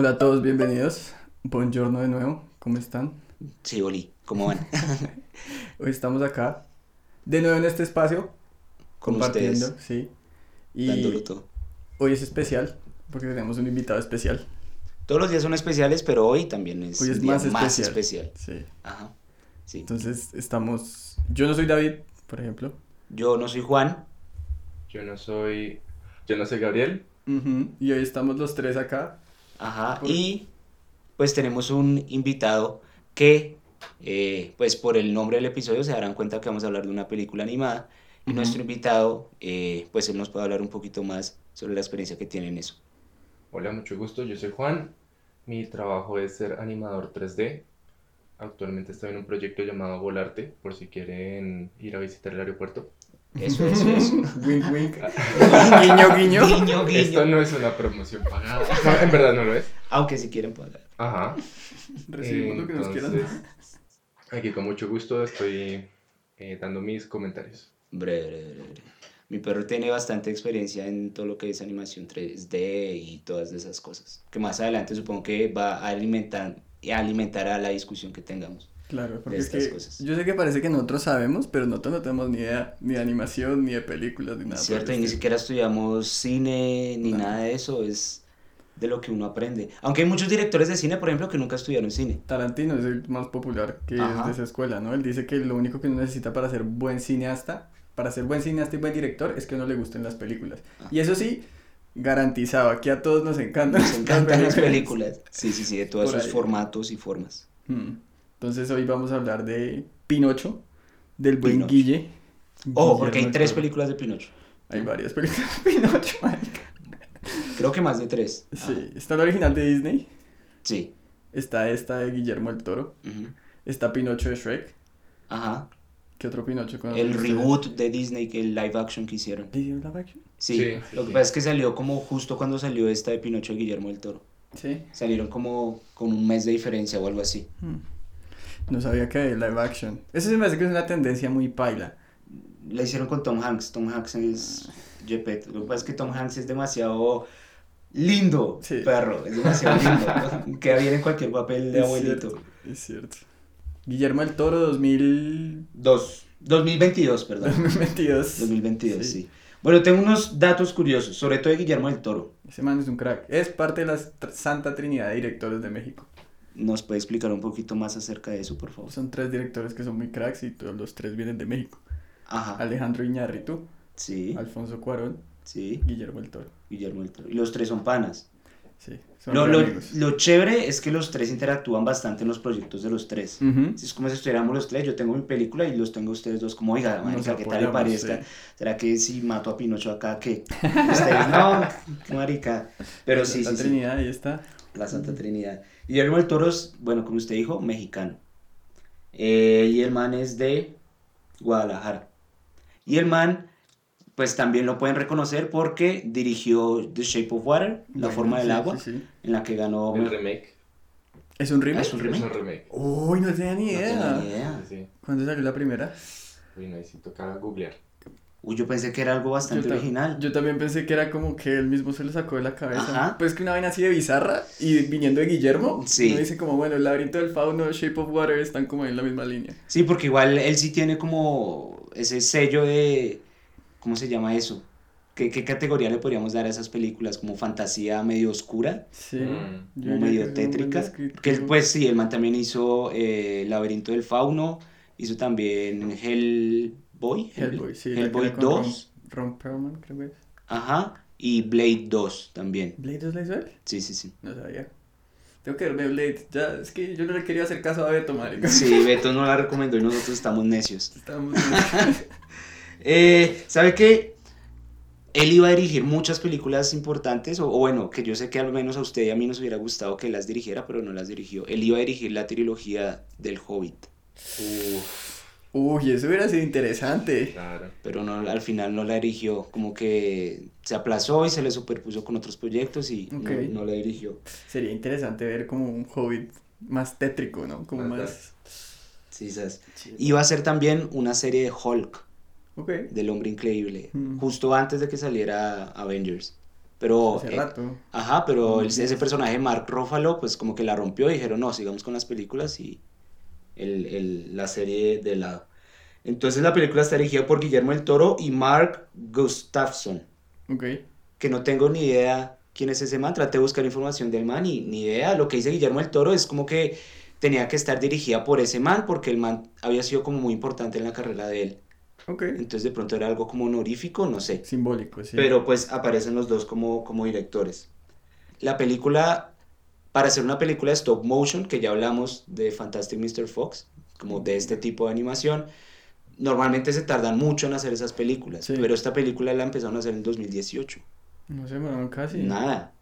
Hola a todos, bienvenidos. Buongiorno de nuevo, ¿cómo están? Sí, Oli, ¿cómo van? Hoy estamos acá, de nuevo en este espacio, Con compartiendo, ustedes, sí. Y dándolo todo. hoy es especial, porque tenemos un invitado especial. Todos los días son especiales, pero hoy también es, Hoy es un día más más especial. especial. Sí. Ajá, sí. Entonces estamos, yo no soy David, por ejemplo. Yo no soy Juan, Yo no soy. Yo no soy Gabriel. Ujú, Y hoy estamos los tres acá. Ajá, y pues tenemos un invitado que, eh, pues por el nombre del episodio se darán cuenta que vamos a hablar de una película animada. Y nuestro invitado, eh, pues él nos puede hablar un poquito más sobre la experiencia que tiene en eso. Hola, mucho gusto. Yo soy Juan. Mi trabajo es ser animador 3D. Actualmente estoy en un proyecto llamado Volarte, por si quieren ir a visitar el aeropuerto. Eso, eso, eso. wink, wink. guiño, guiño. Guiño, guiño. Esto no es una promoción pagada. No, en verdad no lo es. Aunque si quieren pagar. Ajá. Recibimos lo que nos quieran. Entonces, Aquí con mucho gusto estoy eh, dando mis comentarios. Breve, breve, breve, breve. Mi perro tiene bastante experiencia en todo lo que es animación 3D y todas esas cosas. Que más adelante supongo que va a alimentar, a alimentar a la discusión que tengamos. Claro, porque de es estas que cosas. yo sé que parece que nosotros sabemos, pero nosotros no tenemos ni idea ni de animación, ni de películas, ni nada. ¿Cierto? Y ni siquiera estudiamos cine ni Nada. nada de eso. Es de lo que uno aprende. Aunque hay muchos directores de cine, por ejemplo, que nunca estudiaron cine. Tarantino es el más popular que es Ajá. de esa escuela, ¿no? Él dice que lo único que uno necesita para ser buen cineasta, para ser buen cineasta y buen director, es que a uno le gusten las películas. Ah. Y eso sí, garantizado, aquí a todos nos encantan. Nos encantan las películas. Sí, sí, sí, de todos sus formatos y formas. Mm. Entonces hoy vamos a hablar de Pinocho, del buen Pinocho. Guille. Oh, porque hay tres películas de Pinocho. Hay varias películas de Pinocho, marica. Creo que más de tres. Sí, está la original de Disney, Sí. está esta de Guillermo el Toro, Ujú. está Pinocho de Shrek. Ajá. ¿Qué otro Pinocho El reboot de Disney, que el live action que hicieron. ¿Le dio live action? Sí, Sí, lo que sí. pasa es que salió como justo cuando salió esta de Pinocho de Guillermo del Toro. Sí. Salieron como con un mes de diferencia o algo así. Hmm. No sabía que había live action. Eso se me hace que es una tendencia muy paila. La hicieron con Tom Hanks. Tom Hanks es Jepet. Lo que pasa es que Tom Hanks es demasiado lindo, Sí. perro. Es demasiado lindo. Queda bien en cualquier papel de Es abuelito. cierto, es cierto. Guillermo el Toro 2000... Dos. 2022, perdón. 2022. 2022, Sí. sí. Bueno, tengo unos datos curiosos, sobre todo de Guillermo del Toro. Ese man es un crack. Es parte de la Santa Trinidad de Directores de México. ¿Nos puede explicar un poquito más acerca de eso, por favor? Son tres directores que son muy cracks y todos los tres vienen de México. Ajá. Alejandro Iñárritu, Sí, Alfonso Cuarón, sí. Guillermo el Toro. Guillermo del Toro. Y los tres son panas. Sí, son Lo, lo, lo chévere es que los tres interactúan bastante en los proyectos de los tres. Ujú. Si es como si estuviéramos los tres, yo tengo mi película y los tengo ustedes dos como, oiga, marica, ¿qué tal le parezca? sí. ¿Será que si mato a Pinocho acá, qué? Ustedes, no, marica. Pero sí, La sí, sí, Trinidad, ahí está. la Santa Trinidad. Guillermo del Toro es, bueno, como usted dijo, mexicano. Eh, y el man es de Guadalajara. Y el man, pues también lo pueden reconocer porque dirigió The Shape of Water, La Bueno, forma del sí, agua, sí, sí. en la que ganó... El remake. ¿Es un Ah, remake? es un Es remake. un remake. Uy, no tenía ni No idea. tenía ni idea. Sí, sí. ¿Cuándo salió la primera? Uy, no, ahí sí toca googlear. Uy, yo pensé que era algo bastante Yo ta- original. Yo también pensé que era como que él mismo se lo sacó de la cabeza. Ajá. Pues que una vaina así de bizarra y viniendo de Guillermo, Sí. uno dice como, bueno, el laberinto del fauno, Shape of Water están como en la misma línea. Sí, porque igual él sí tiene como ese sello de... ¿Cómo se llama eso? ¿Qué, qué categoría le podríamos dar a esas películas? ¿Como fantasía medio oscura? Sí. Mm. yo como diría medio tétrica. Que él, pues sí, el man también hizo eh, Laberinto del Fauno, hizo también Hellboy. Hellboy, sí. Hellboy era con 2, Ron, Ron Perlman, creo que es. ajá, y Blade 2 también. ¿Blade 2 la hizo él? Sí, sí, sí. No sabía. Tengo que verme Blade. Ya, es que yo no le quería hacer caso a Beto, marica. Sí, Beto no la recomendó y nosotros estamos necios. Estamos... Eh, ¿Sabe qué? Él iba a dirigir muchas películas importantes, o, o bueno, que yo sé que al menos a usted y a mí nos hubiera gustado que las dirigiera, pero no las dirigió. Él iba a dirigir la trilogía del Hobbit, Uf, Uy, eso hubiera sido interesante. claro. pero no, al final no la dirigió. Como que se aplazó y se le superpuso con otros proyectos y no- la dirigió. Sería interesante ver como un hobbit más tétrico, ¿no? Como Más más... Sí, ¿sabes? Iba a ser también una serie de Hulk, Ok. del hombre increíble, Mm. justo antes de que saliera Avengers. Pero, Hace eh, rato. ajá, pero el- ese personaje Mark Ruffalo, pues como que la rompió y dijeron, no, sigamos con las películas y el, el- la serie de lado. Entonces la película está dirigida por Guillermo el Toro y Mark Gustafson, Ok. que no tengo ni idea quién es ese man, traté de buscar información del man y ni idea. Lo que dice Guillermo el Toro es como que tenía que estar dirigida por ese man porque el man había sido como muy importante en la carrera de él. Ok. Entonces de pronto era algo como honorífico, no sé. Simbólico, sí. Pero pues aparecen los dos como, como directores. La película, para hacer una película de stop motion, que ya hablamos de Fantastic Mr. Fox, como de este tipo de animación, normalmente se tardan mucho en hacer esas películas. Sí. Pero esta película la empezaron a hacer en 2018. No sé, bueno, casi. Nada,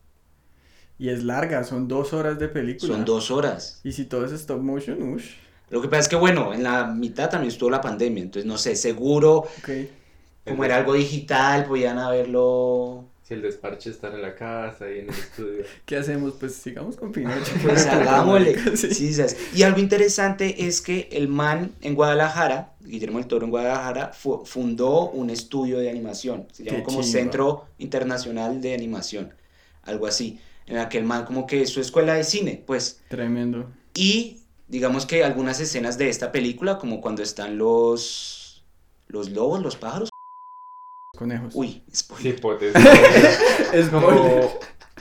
Y es larga, son dos horas de película. son dos horas. Y si todo es stop motion, uff. Lo que pasa es que, bueno, en la mitad también estuvo la pandemia, entonces no sé, seguro, Ok. como era algo digital, podían haberlo Si el desparche estar en la casa y en el estudio. ¿Qué hacemos? Pues sigamos con Pinocho. Pues hagámosle. Sí. Sí. Y algo interesante es que el man en Guadalajara, Guillermo del Toro en Guadalajara, fu- fundó un estudio de animación. Se llama Qué como. Centro Internacional de Animación. Algo así. En la que el man como que es su escuela de cine, pues. Tremendo. Y digamos que algunas escenas de esta película, como cuando están los... Los lobos, los pájaros. Conejos. Uy, Sí, spoiler. potes. es Como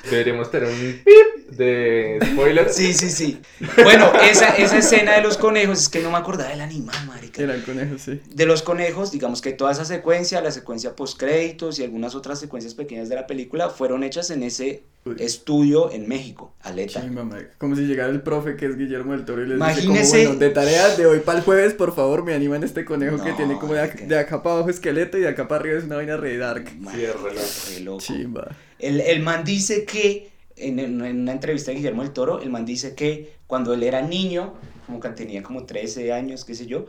deberíamos tener un pip de spoiler. Sí, sí, sí. Bueno, esa, esa escena de los conejos, es que no me acordaba del animal, marica. Eran conejos, sí. de los conejos, digamos que toda esa secuencia, la secuencia post créditos y algunas otras secuencias pequeñas de la película fueron hechas en ese Uy. estudio en México, Aleta. Chimba, marica. Como si llegara el profe que es Guillermo del Toro y les Imagínese- dice como, bueno, de tareas de hoy para el jueves, por favor, me animan este conejo que tiene como de, de acá para abajo esqueleto y de acá para arriba es una vaina re dark. Marica, re loco. re loco. Chimba. El, el man dice que, en, en una entrevista de Guillermo del Toro, el man dice que cuando él era niño, como que tenía como 13 años, qué sé yo,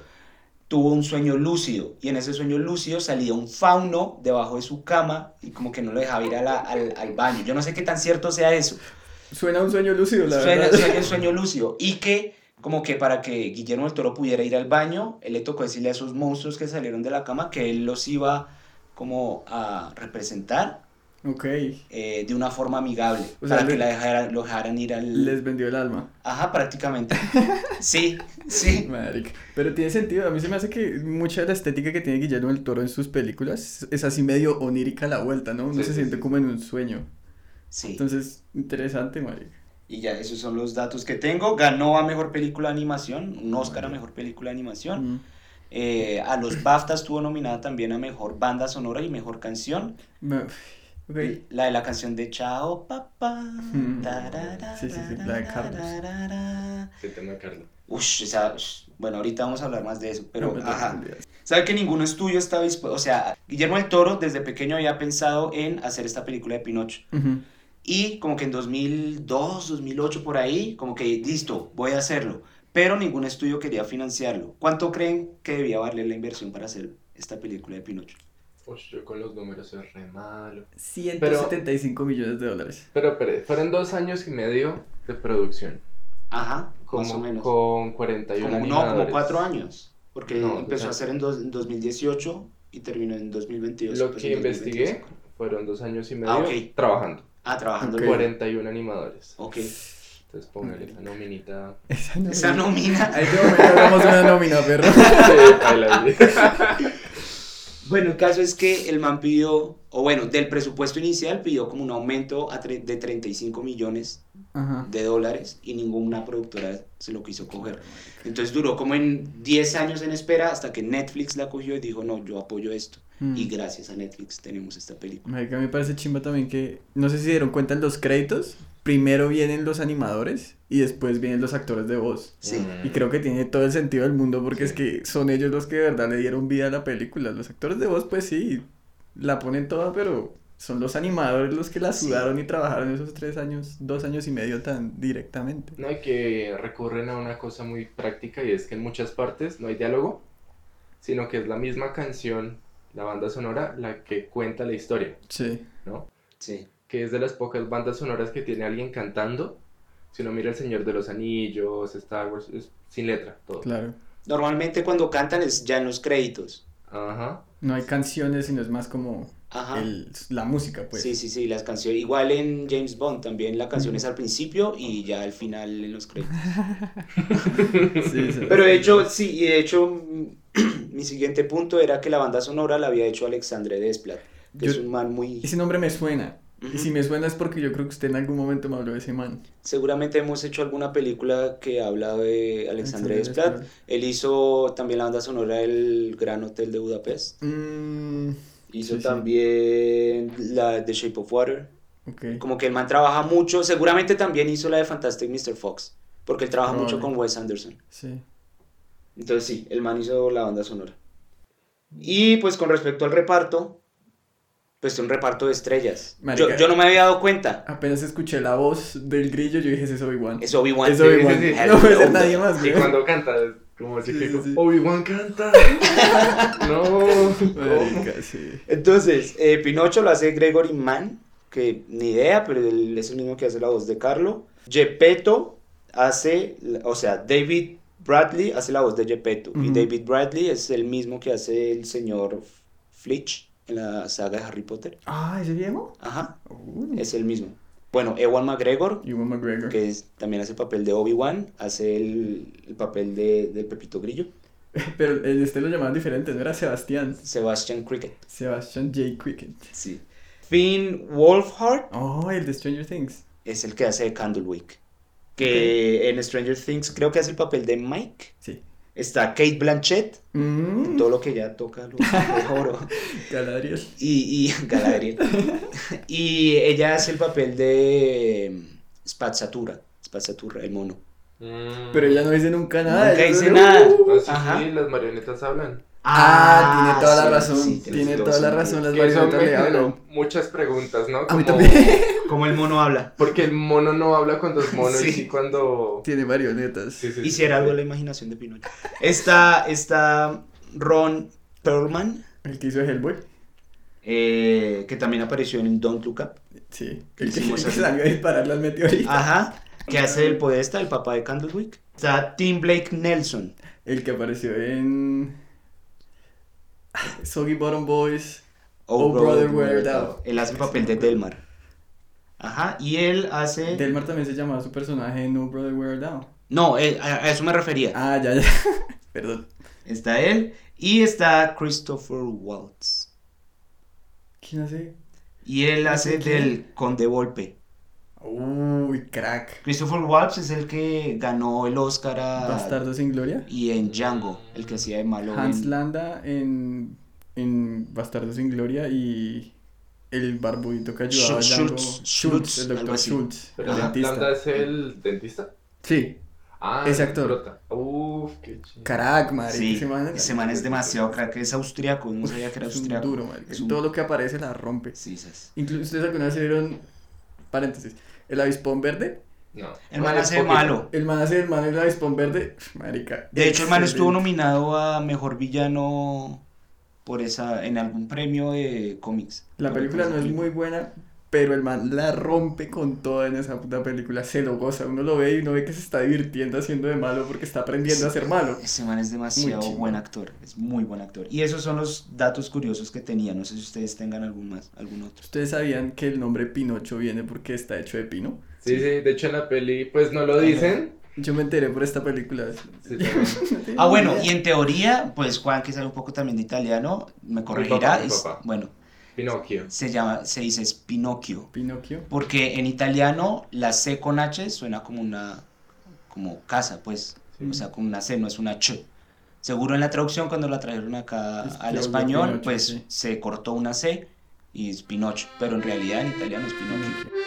tuvo un sueño lúcido y en ese sueño lúcido salía un fauno debajo de su cama y como que no lo dejaba ir a la- al, al baño. Yo no sé qué tan cierto sea eso. Suena un sueño lúcido, la sueña, verdad. sueña un sueño lúcido. Y que, como que para que Guillermo del Toro pudiera ir al baño, él le tocó decirle a esos monstruos que salieron de la cama que él los iba como a representar Ok. eh, de una forma amigable, O sea, para que le- la dejaran, lo dejaran ir al... Les vendió el alma. Ajá, prácticamente. Sí, sí. Marica. Pero tiene sentido, a mí se me hace que mucha de la estética que tiene Guillermo del Toro en sus películas es así medio onírica a la vuelta, ¿no? Uno Sí, se sí, siente sí. como en un sueño. Sí. Entonces, interesante, marica. Y ya, esos son los datos que tengo. Ganó a Mejor Película de Animación, un Oscar a Mejor Película de Animación. Mm. Eh, a los BAFTA estuvo nominada también a Mejor Banda Sonora y Mejor Canción. Ok. La de la canción de Chao Papá. Mm. Sí, sí, sí, la de Carlos. tarara. El tema de Carlos. Ush, esa, ush, bueno, ahorita vamos a hablar más de eso, pero No, ajá. ¿Sabe que ningún estudio estaba dispuesto? O sea, Guillermo del Toro desde pequeño había pensado en hacer esta película de Pinocho. Ujú. Y como que en 2002, 2008 por ahí, como que listo, voy a hacerlo. Pero ningún estudio quería financiarlo. ¿Cuánto creen que debía valer la inversión para hacer esta película de Pinocho? Ush, yo con los números soy re malo. 175 millones de dólares. Pero, pero, fueron dos años y medio de producción. Ajá, Como, más o menos. Con 41 Como, no, como animadores. cuatro años. Porque No, empezó o a sea- hacer en, dos- en 2018 y terminó en 2022. Lo pues, que investigué 2025. fueron dos años y medio Ah, ok. trabajando. Ah, trabajando. Ok. en- 41 animadores. Ok. Entonces póngale esa nominita. Esa nómina. Esa nómina. A este momento hagamos una nómina, perro. Sí. Bueno, el caso es que el man pidió, o bueno, del presupuesto inicial pidió como un aumento a de 35 millones Ajá. de dólares y ninguna productora se lo quiso coger. Entonces duró como en 10 años en espera hasta que Netflix la cogió y dijo, no, yo apoyo esto. Mm. Y gracias a Netflix tenemos esta película. Marica, me parece chimba también que, no sé si se dieron cuenta en los créditos, primero vienen los animadores y después vienen los actores de voz. Sí. Y creo que tiene todo el sentido del mundo porque es que son ellos los que de verdad le dieron vida a la película. Los actores de voz, pues sí, la ponen toda, pero son los animadores los que la Sí. sudaron y trabajaron esos tres años, dos años y medio tan directamente. No hay que recurren a una cosa muy práctica y es que en muchas partes no hay diálogo, sino que es la misma canción, la banda sonora, la que cuenta la historia, Sí. ¿no? Sí. Que es de las pocas bandas sonoras que tiene alguien cantando. Si uno mira El Señor de los Anillos, Star Wars, es sin letra, todo. Claro. Normalmente cuando cantan es ya en los créditos. Ajá. No hay canciones, sino es más como Ajá. el, la música, pues. Sí, sí, sí, las canciones. Igual en James Bond también la canción es al principio y ya al final en los créditos. Sí, sí, Pero de sí. hecho, sí, y de hecho, mi siguiente punto era que la banda sonora la había hecho Alexandre Desplat, que Yo- es un man muy... Ese nombre me suena. Y si me suena es porque yo creo que usted en algún momento me habló de ese man. Seguramente hemos hecho alguna película que habla de Alexandre Desplat. Desplat. Él hizo también la banda sonora del Gran Hotel de Budapest. Mm, Hizo Sí, sí. también la de Shape of Water. ok. Como que el man trabaja mucho. Seguramente también hizo la de Fantastic Mr. Fox. Porque él trabaja mucho con Wes Anderson. Sí. Entonces sí, el man hizo la banda sonora. Y pues con respecto al reparto, pues un reparto de estrellas. Yo, Marica. yo no me había dado cuenta. Apenas escuché la voz del grillo, yo dije, ese es Obi-Wan. Es Obi-Wan. Es Obi-Wan. sí, sí, sí. No puede ser nadie más, Y cuando canta, como así Sí, que sí, sí. Obi-Wan canta. no. Marica, sí. Entonces, eh, Pinocho lo hace Gregory Mann, que ni idea, pero él es el mismo que hace la voz de Carlo. Gepetto hace, o sea, David Bradley hace la voz de Gepetto. Y. David Bradley es el mismo que hace el señor Flitch en la saga de Harry Potter. Ah, ¿ese viejo? Ajá, Uh, es el mismo. Bueno, Ewan McGregor, Ewan McGregor. que es- también hace el papel de Obi-Wan, hace el, el papel de, de Pepito Grillo. Pero este lo llamaban diferente, ¿no? Era Sebastián. Sebastian Cricket, Sebastian J. Cricket. sí. Finn Wolfhard Oh, el de Stranger Things. es el que hace Candlewick. Que en Stranger Things creo que hace el papel de Mike. Sí. Está Kate Blanchett, Mm, todo lo que ella toca lo de oro. Galadriel. Y, y Galadriel. y ella hace el papel de mm, Spazzatura. Spazzatura, el mono. Mm. Pero ella no dice nunca nada. Nunca dice nada. Uh. No, sí, Ajá. sí, las marionetas hablan. Ah, tiene toda la razón. sí, tiene toda la razón. Las marionetas le hablan. muchas preguntas, ¿no? A mí también. Como el mono habla. Porque el mono no habla cuando es mono y Sí. cuando... Tiene marionetas. Sí, sí, Hiciera sí. algo la imaginación de Pinocho. Está, está Ron Perlman, El que hizo Hellboy. eh, que también apareció en Don't Look Up. Sí. El que, que salió a disparar las meteoritas. Ajá. Que hace el podesta, el papá de Candlewick. Está Tim Blake Nelson. El que apareció en. Soggy Bottom Boys. Oh, Oh, Brother, Where Thou. Él hace el papel de Delmar. Ajá. Y él hace. Delmar también se llamaba su personaje No Brother Where Thou. No, eh, a, a eso me refería. Ah, ya, ya. Perdón. Está él. Y está Christopher Waltz. ¿Quién hace? Y él hace ¿Quién? del Conde Volpe. Uy, crack. Christopher Waltz es el que ganó el Oscar a. Bastardo sin gloria. Y en Django, el que hacía de malo. Hans en- Landa en, en Bastardo sin gloria y el barbudito que ayudaba a Schultz, Django. Schultz, Schultz, el algo doctor así. Schultz, el la- dentista. Lambda es el dentista. Sí, Ah, Ese actor. Uf, qué chido. crack, madre. Sí, ese man, ese man es demasiado crack, es austriaco, no sabía que era es un austriaco. duro, madre. Es un- Todo lo que aparece la rompe. Sí, sas. Incluso ustedes alguna vez se vieron, paréntesis, el avispón verde. No. El man hace malo. El man hace el man el avispón verde. Marica. De hecho, el man estuvo nominado a mejor villano por esa en algún premio de cómics. La película no es muy buena, pero el man la rompe con toda en esa puta película. Se lo goza. Uno lo ve y uno ve que se está divirtiendo haciendo de malo porque está aprendiendo a ser malo. Ese man es demasiado buen actor, es muy buen actor. Y esos son los datos curiosos que tenía. No sé si ustedes tengan algún más, algún otro. ¿Ustedes sabían que el nombre Pinocho viene porque está hecho de pino? Sí, sí, de hecho en la peli, pues no lo dicen. Yo me enteré por esta película. Llama- Ah, bueno, y en teoría, pues Juan, que sabe un poco también de italiano, me corregirá. papá, mi es- papá. bueno, Pinocchio. se llama, se dice es Pinocchio. Pinocchio. Porque en italiano la C con H suena como una como casa, pues. Sí. O sea, como una C, no es una Ch. Seguro en la traducción cuando la trajeron acá Es al español, Pinocho, pues sí. se cortó una C y es Pinocho. Pero en realidad en italiano es Pinocchio. Bueno,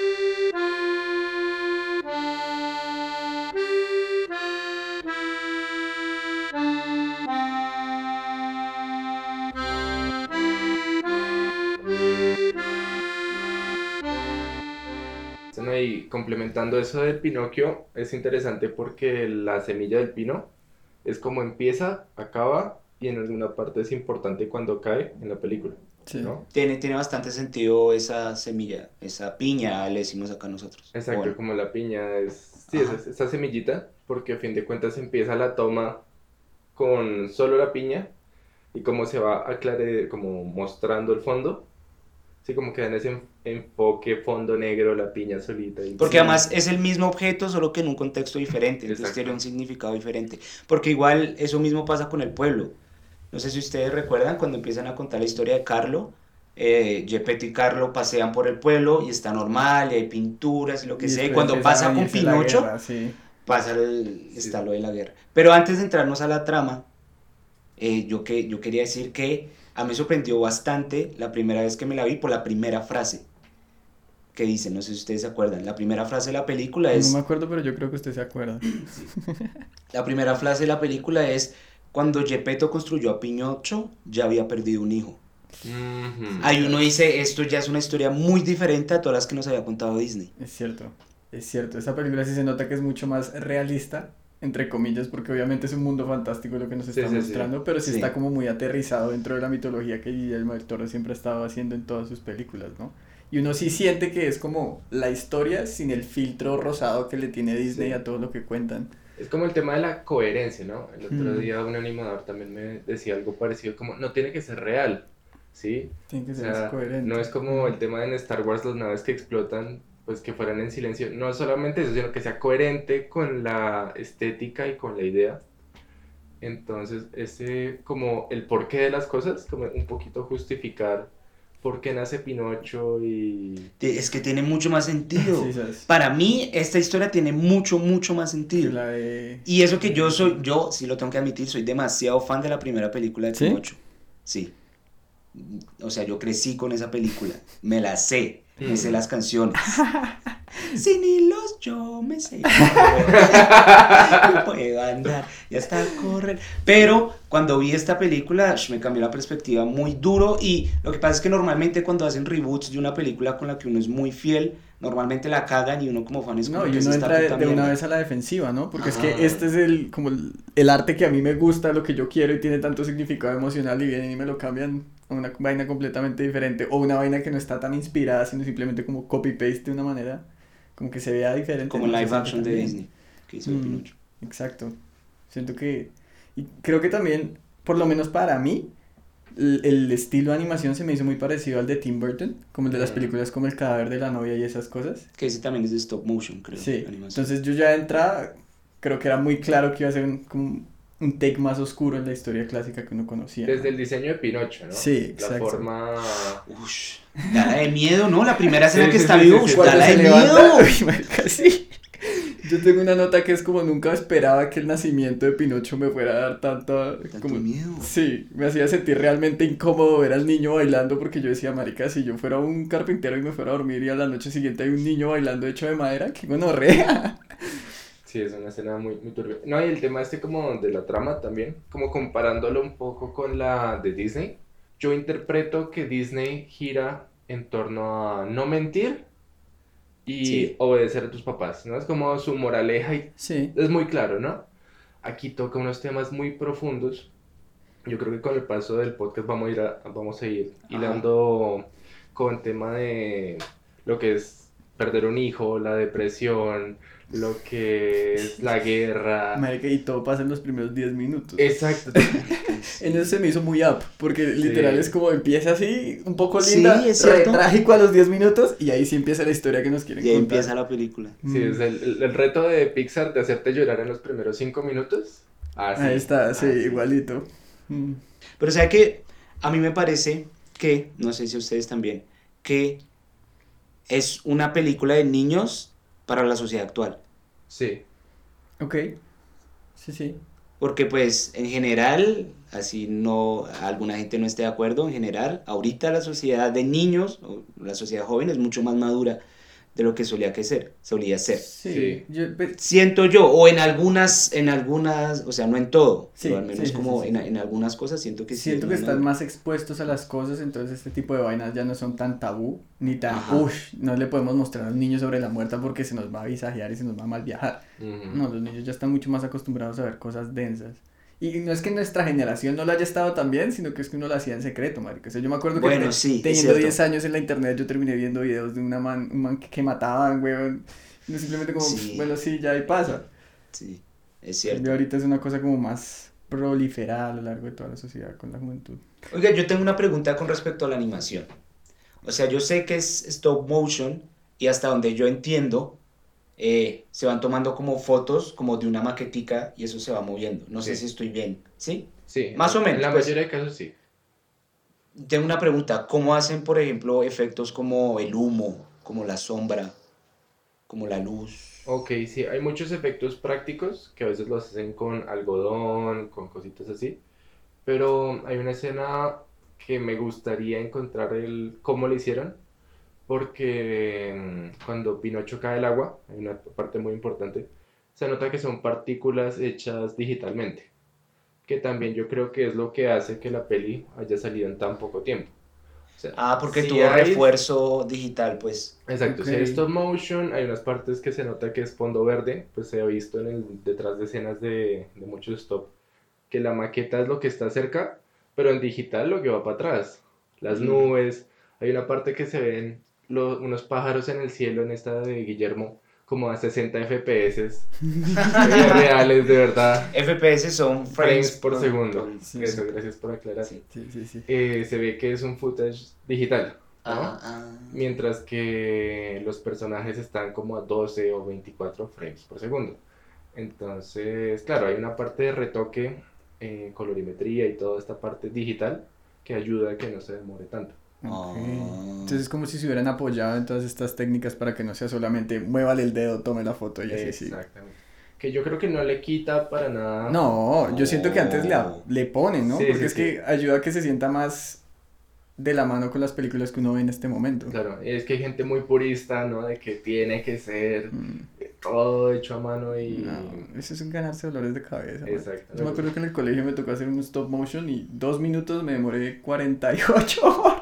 complementando eso del Pinocchio, es interesante porque la semilla del pino es como empieza, acaba y en alguna parte es importante cuando cae en la película, Sí. ¿no? Tiene, tiene bastante sentido esa semilla, esa piña, le decimos acá nosotros. Exacto, Bueno, como la piña es, sí, es esa semillita, porque a fin de cuentas empieza la toma con solo la piña, y cómo se va aclare, como mostrando el fondo. Sí, como que dan ese enfoque fondo negro, la piña solita. Y Porque además es el mismo objeto, solo que en un contexto diferente, entonces Exacto. tiene un significado diferente. Porque igual eso mismo pasa con el pueblo. No sé si ustedes recuerdan cuando empiezan a contar la historia de Carlo, eh, Gepetto y Carlo pasean por el pueblo y está normal, y hay pinturas y lo que Y sea, y cuando pasa con Pinocho, guerra, sí. pasa el Sí. está lo de la guerra. Pero antes de entrarnos a la trama, eh, yo, que, yo quería decir que a mí me sorprendió bastante la primera vez que me la vi por la primera frase que dice, no sé si ustedes se acuerdan, la primera frase de la película es... No me acuerdo, pero yo creo que usted se acuerda. La primera frase de la película es cuando Gepetto construyó a Pinocho ya había perdido un hijo. Ahí uno dice, esto ya es una historia muy diferente a todas las que nos había contado Disney. Es cierto, es cierto. Esa película sí se nota que es mucho más realista, entre comillas, porque obviamente es un mundo fantástico lo que nos Sí, está sí, sí. mostrando, pero sí, Sí. está como muy aterrizado dentro de la mitología que Guillermo del Toro siempre ha estado haciendo en todas sus películas, ¿no? Y uno sí siente que es como la historia sin el filtro rosado que le tiene Disney Sí. a todo lo que cuentan. Es como el tema de la coherencia, ¿no? El otro Mm. día un animador también me decía algo parecido, como no tiene que ser real, ¿sí? Tiene que O ser sea, coherente. no es como el tema de en Star Wars las naves que explotan, pues que fueran en silencio. No solamente eso, sino que sea coherente con la estética y con la idea. Entonces, ese como el porqué de las cosas, como un poquito justificar por qué nace Pinocho y... Es que tiene mucho más sentido. Para mí, esta historia tiene mucho, mucho más sentido. la de... Y eso que yo soy, yo sí lo tengo que admitir, soy demasiado fan de la primera película de ¿Sí? Pinocho. Sí. O sea, yo crecí con esa película. Me la sé. Me sé Mm. las canciones. Sin hilos yo me sé. No puedo andar y hasta correr. Pero cuando vi esta película me cambió la perspectiva muy duro y lo que pasa es que normalmente cuando hacen reboots de una película con la que uno es muy fiel, normalmente la cagan y uno como fan es como No, y que uno entra de, una vez a la defensiva, ¿no? Porque es que este es el, como el, el arte que a mí me gusta, lo que yo quiero y tiene tanto significado emocional y vienen y me lo cambian a una vaina completamente diferente o una vaina que no está tan inspirada, sino simplemente como copy-paste de una manera, como que se vea diferente. como live action de. Disney que hizo de Mm. Pinocho. Exacto. Siento que, y creo que también, por lo menos para mí, el, el estilo de animación se me hizo muy parecido al de Tim Burton, como el de las Mm. películas como El cadáver de la novia y esas cosas. Que ese también es de stop motion, creo. Sí, entonces yo ya de entrada creo que era muy claro que iba a ser un, como un take más oscuro en la historia clásica que uno conocía. ¿no? Desde el diseño de Pinocho, ¿no? Sí, La exacto. forma... Ush, da la de miedo, ¿no? La primera escena Sí, que sí, está sí, vivo, sí, ush, la se de levanta, miedo. uy, marica, sí. Yo tengo una nota que es como nunca esperaba que el nacimiento de Pinocho me fuera a dar tanto, Tanto como, miedo. Sí, me hacía sentir realmente incómodo ver al niño bailando porque yo decía, marica, si yo fuera un carpintero y me fuera a dormir y a la noche siguiente hay un niño bailando hecho de madera, qué gonorrea. Sí, es una escena muy, muy turbia. No, y el tema este como de la trama también, como comparándolo un poco con la de Disney. Yo interpreto que Disney gira en torno a no mentir y Sí. obedecer a tus papás, ¿no? Es como su moraleja y Sí. es muy claro, ¿no? Aquí toca unos temas muy profundos. Yo creo que con el paso del podcast vamos a ir, a- vamos a ir Ajá. hilando con tema de lo que es perder un hijo, la depresión, lo que es la guerra. Marica, y todo pasa en los primeros 10 minutos. Exacto. En eso se me hizo muy up, porque literal Sí. es como empieza así, un poco Sí, linda, es re cierto. trágico a los 10 minutos, y ahí sí empieza la historia que nos quieren Y ahí contar. empieza la película. Sí, es el, el- el reto de Pixar de hacerte llorar en los primeros cinco minutos. Así, Ahí está, sí, así. igualito. Mm. Pero sabe que a mí me parece que, no sé si a ustedes también, que es una película de niños para la sociedad actual. Sí. Ok, sí, sí. Porque pues en general, así no, alguna gente no esté de acuerdo, en general, ahorita la sociedad de niños, o la sociedad joven es mucho más madura de lo que solía que ser, solía ser. Sí, yo- Siento yo, o en algunas, en algunas, o sea, no en todo, Sí, pero al menos sí, como sí, sí. En, en algunas cosas siento que sí Siento que están más expuestos a las cosas, entonces este tipo de vainas ya no son tan tabú, ni tan, Ajá. uff, no le podemos mostrar a un niño sobre la muerte porque se nos va a visajear y se nos va a mal viajar. No, los niños ya están mucho más acostumbrados a ver cosas densas. Y no es que nuestra generación no lo haya estado tan bien, sino que es que uno lo hacía en secreto, marica. O sea, yo me acuerdo que Bueno, sí, teniendo cierto. 10 años en la internet yo terminé viendo videos de una man, un man que, que mataban, weón. Y simplemente como, Sí. bueno, sí, ya ahí pasa. Sí, es Y cierto. ahorita es una cosa como más proliferar a lo largo de toda la sociedad con la juventud. Oiga, yo tengo una pregunta con respecto a la animación. O sea, yo sé que es stop motion y hasta donde yo entiendo, eh, se van tomando como fotos como de una maquetica y eso se va moviendo. No sé si estoy bien. ¿Sí? Sí, Más o menos, En la pues. mayoría de casos sí. Tengo una pregunta. ¿Cómo hacen, por ejemplo, efectos como el humo, como la sombra, como la luz? Ok, sí, hay muchos efectos prácticos que a veces los hacen con algodón, con cositas así. Pero hay una escena que me gustaría encontrar el cómo lo hicieron. Porque mm, cuando Pinocho cae al agua, hay una parte muy importante, se nota que son partículas hechas digitalmente. Que también yo creo que es lo que hace que la peli haya salido en tan poco tiempo. O sea, Ah, porque sí tuvo hay- refuerzo digital, pues. Exacto, si hay stop motion, hay unas partes que se nota que es fondo verde, pues se ha visto en el, detrás de escenas de, de muchos stop, que la maqueta es lo que está cerca, pero en digital lo que va para atrás, las Mm. nubes, hay una parte que se ven lo- unos pájaros en el cielo en esta de Guillermo, como a 60 FPS, eh, reales de verdad, FPS son frames, frames por segundo. Sí, Eso, sí. gracias por aclarar. Sí. Sí, sí, sí. Eh, se ve que es un footage digital, ¿no? Ah, ah. mientras que los personajes están como a 12 o 24 frames por segundo. Entonces, claro, hay una parte de retoque, eh, colorimetría y toda esta parte digital que ayuda a que no se demore tanto. Ah. Entonces es como si se hubieran apoyado en todas estas técnicas para que no sea solamente muévale el dedo, tome la foto y así, sí. Exactamente. Que yo creo que no le quita para nada. No, yo siento que antes le, le ponen, ¿no? Sí, Porque sí, es que ayuda a que se sienta más de la mano con las películas que uno ve en este momento. Claro, es que hay gente muy purista, ¿no? De que tiene que ser Mm, todo hecho a mano y... No, eso es un ganarse dolores de cabeza. Exacto. Yo me acuerdo que en el colegio me tocó hacer un stop motion y dos minutos me demoré 48 horas.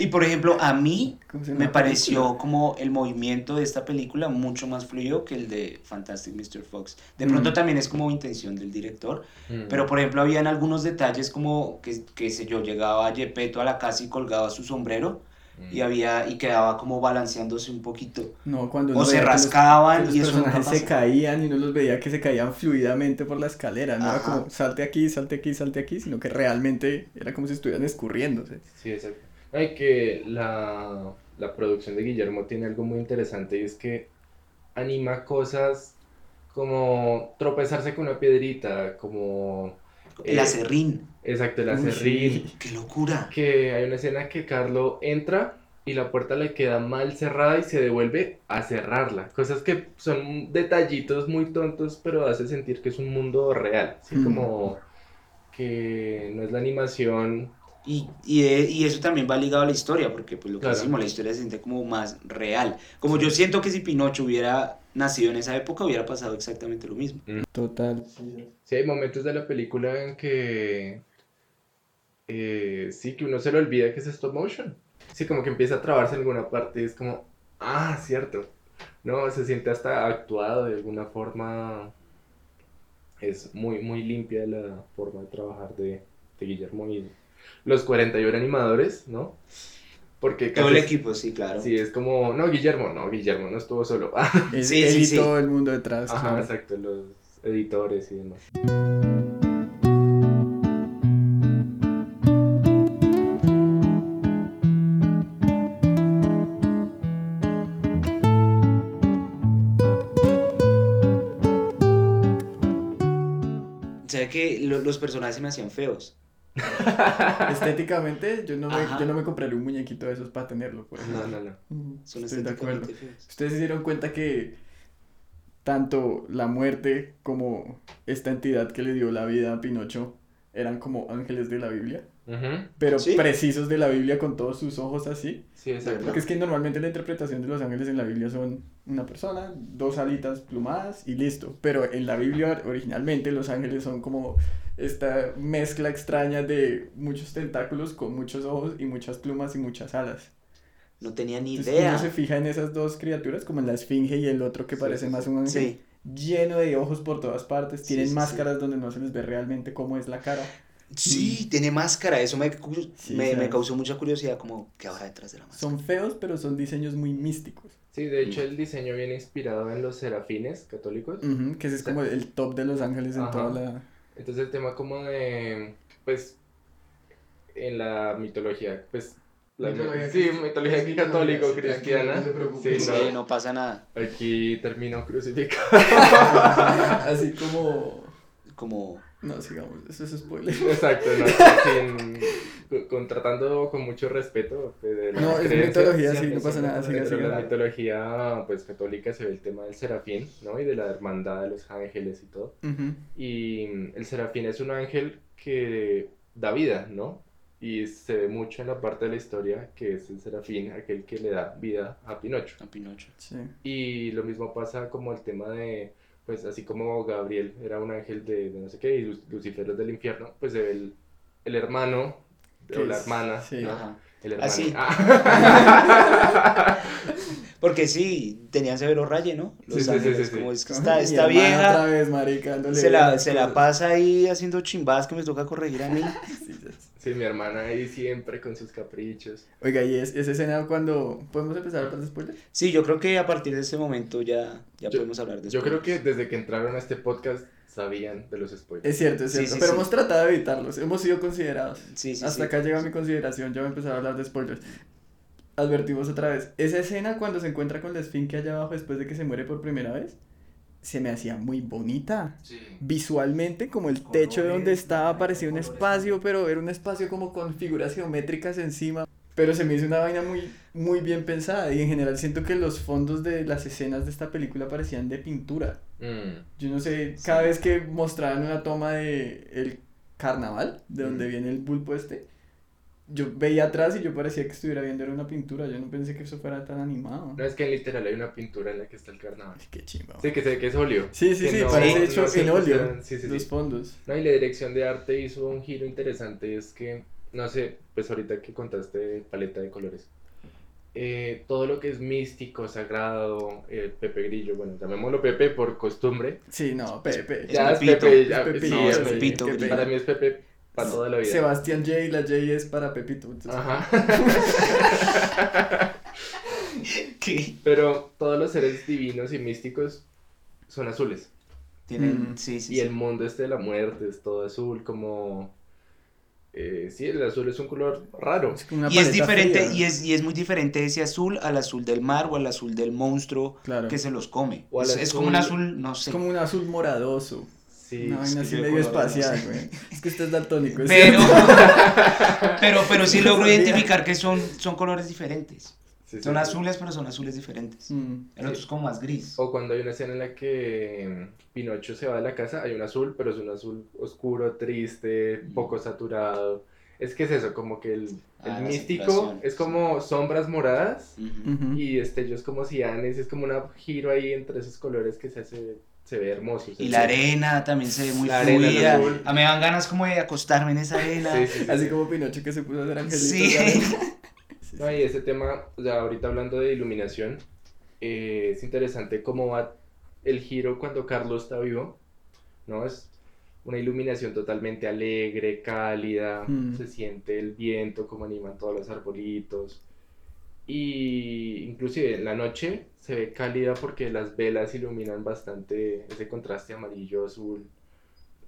Y por ejemplo, a mí me pareció película. como el movimiento de esta película mucho más fluido que el de Fantastic Mr. Fox. De Mm. pronto también es como intención del director, Mm. pero por ejemplo habían algunos detalles como que, que sé yo, llegaba Gepetto a la casa y colgaba su sombrero Mm. y había y quedaba como balanceándose un poquito. No, cuando O se los- rascaban los y eso nunca personajes se caían y uno los veía que se caían fluidamente por la escalera. No era Ajá. como salte aquí, salte aquí, salte aquí, sino que realmente era como si estuvieran escurriéndose. Sí, exacto. Hay que la, la producción de Guillermo tiene algo muy interesante y es que anima cosas como tropezarse con una piedrita, como... El eh, acerrín, Exacto, el Uy, acerrín. qué locura. Que hay una escena que Carlo entra y la puerta le queda mal cerrada y se devuelve a cerrarla. Cosas que son detallitos muy tontos, pero hace sentir que es un mundo real. Así Mm. como que no es la animación Y, y, eh, y eso también va ligado a la historia, porque pues lo que Claro. decimos, la historia se siente como más real. Como yo siento que si Pinocho hubiera nacido en esa época, hubiera pasado exactamente lo mismo. Total. Sí, hay momentos de la película en que eh, sí, que uno se le olvida que es stop motion. Sí, como que empieza a trabarse en alguna parte y es como, ah, cierto. No, se siente hasta actuado de alguna forma. Es muy, muy limpia la forma de trabajar de, de Guillermo y los 41 animadores, ¿no? Porque Todo el casi- equipo, sí, claro. Sí, es como, no, Guillermo, no, Guillermo no estuvo solo. Sí, él sí, y sí. todo el mundo detrás. Ajá, claro. exacto, los editores y demás. O sea que lo- los personajes se me hacían feos. Estéticamente, yo no, me, Ajá. yo no me compraría un muñequito de esos para tenerlo. Por ejemplo. No, no, no. Son Estoy de acuerdo. feos. Ustedes se dieron cuenta que tanto la muerte como esta entidad que le dio la vida a Pinocho eran como ángeles de la Biblia, pero ¿Sí? precisos de la Biblia con todos sus ojos así. Sí, exacto. Porque es que normalmente la interpretación de los ángeles en la Biblia son una persona, dos alitas plumadas y listo. Pero en la Biblia originalmente los ángeles son como esta mezcla extraña de muchos tentáculos con muchos ojos y muchas plumas y muchas alas. No tenía ni Entonces idea. uno se fija en esas dos criaturas, como en la esfinge y el otro que Sí, parece sí, más un ángel, Sí. lleno de ojos por todas partes, tienen sí, sí. máscaras donde no se les ve realmente cómo es la cara. Sí, tiene máscara. Eso me, me, me causó mucha curiosidad, como, ¿qué habrá detrás de la máscara? Son feos, pero son diseños muy místicos. Sí, de hecho el diseño viene inspirado en los serafines católicos. Ujú, que ese es como el top de los ángeles en Ajá. toda la... Entonces el tema como de, pues, en la mitología, pues, la Mitología sí, cristi- mitología católico, sí, cristiana. no. Sí, Sí, no, no pasa nada. aquí terminó crucificado. Así como. Como. No, sigamos, eso es spoiler. Exacto, no, sin, con- con- tratando con mucho respeto pues, de No, es mitología, sí, no pasa nada, siga, siga. la mitología pues católica se ve el tema del serafín, ¿no? Y de la hermandad de los ángeles y todo. Ujú. Y el serafín es un ángel que da vida, ¿no? Y se ve mucho en la parte de la historia que es el serafín, aquel que le da vida a Pinocho. A Pinocho. Sí. Y lo mismo pasa como el tema de, pues así como Gabriel era un ángel de, de no sé qué y Lu- Lucifer es del infierno, pues se ve el, el hermano o la hermana, sí. ¿no? Ajá. El hermano. Así. Ah. Porque sí, tenían severo raye, ¿no? Los Sí, sí, sí, ángeles, sí, sí. como es que está, está vieja, Otra vez, marica, se la, se la pasa ahí haciendo chimbadas que me toca corregir a mí. Sí, mi hermana ahí siempre con sus caprichos. Oiga, y es, esa escena cuando. ¿Podemos empezar a hablar de spoilers? Sí, yo creo que a partir de ese momento ya, ya Yo- podemos hablar de Yo creo que spoilers. desde que entraron a este podcast sabían de los spoilers. Es cierto, es cierto. sí, pero sí. hemos tratado de evitarlos. Hemos sido considerados. Sí, sí, Hasta sí. acá llega mi consideración. Ya voy a empezar a hablar de spoilers. Advertimos otra vez. Esa escena cuando se encuentra con la esfinge allá abajo después de que se muere por primera vez. Se me hacía muy bonita. Visualmente, como el techo de donde estaba, parecía un espacio, pero era un espacio como con figuras geométricas encima. Pero se me hizo una vaina muy, muy bien pensada. Y en general siento que los fondos de las escenas de esta película parecían de pintura. Mm. Yo no sé, cada vez que mostraban una toma de el carnaval, de donde Mm. viene el pulpo este, yo veía atrás y yo parecía que estuviera viendo era una pintura. Yo no pensé que eso fuera tan animado. No es que literal hay una pintura en la que está el carnaval. Ay, qué chimba. Sí, que se ve que es óleo. Sí, sí, sí, no- parece no hecho se en óleo. sí, sí, los sí. fondos. No, y la dirección de arte hizo un giro interesante, es que, no sé, pues ahorita que contaste paleta de colores, eh, todo lo que es místico, sagrado, el Pepe Grillo, bueno, llamémoslo Pepe por costumbre, Sí, no, Pepe. Es ya es Pepe, es ya, Pepito, sí, no, es Pepito para mí es Pepe para toda la vida. Sebastián J, la J es para Pepito. entonces- Ajá. ¿Qué? Pero todos los seres divinos y místicos son azules. Tienen, Mm. sí, sí, Y sí. el mundo este de la muerte es todo azul, como... Eh, sí, el azul es un color raro. Es Y es diferente, fría. y es, y es muy diferente ese azul al azul del mar o al azul del monstruo Claro. que se los come. O Es, es como un azul, no Es sé. como un azul moradoso. Sí, una vaina es así que yo medio no espacial, güey. Es que usted es daltónico. es Pero, pero, pero sí No logro identificar que son, son colores diferentes. sí, sí, Son sí. azules, pero son azules diferentes. Mm. El otro es como más gris. O cuando hay una escena en la que mm, Pinocho se va de la casa, hay un azul, pero es un azul oscuro, triste, Mm. poco saturado. Es que es eso, como que el, Ah, místico es sí. como sombras moradas Ujú. Ujú. y destellos como cianes, es como un giro ahí entre esos colores que se hace, se ve hermoso. se Y ve- la arena también se ve muy La fluida. azul. A mí me dan ganas como de acostarme en esa arena. Sí, sí, sí, Así sí. como Pinocho que se puso a hacer angelitos. Sí. No, y ese tema, o sea, ahorita hablando de iluminación, eh, es interesante cómo va el giro cuando Carlos está vivo, ¿no? Es una iluminación totalmente alegre, cálida, Mm. se siente el viento, como animan todos los arbolitos. Y inclusive en la noche se ve cálida porque las velas iluminan bastante ese contraste amarillo, azul.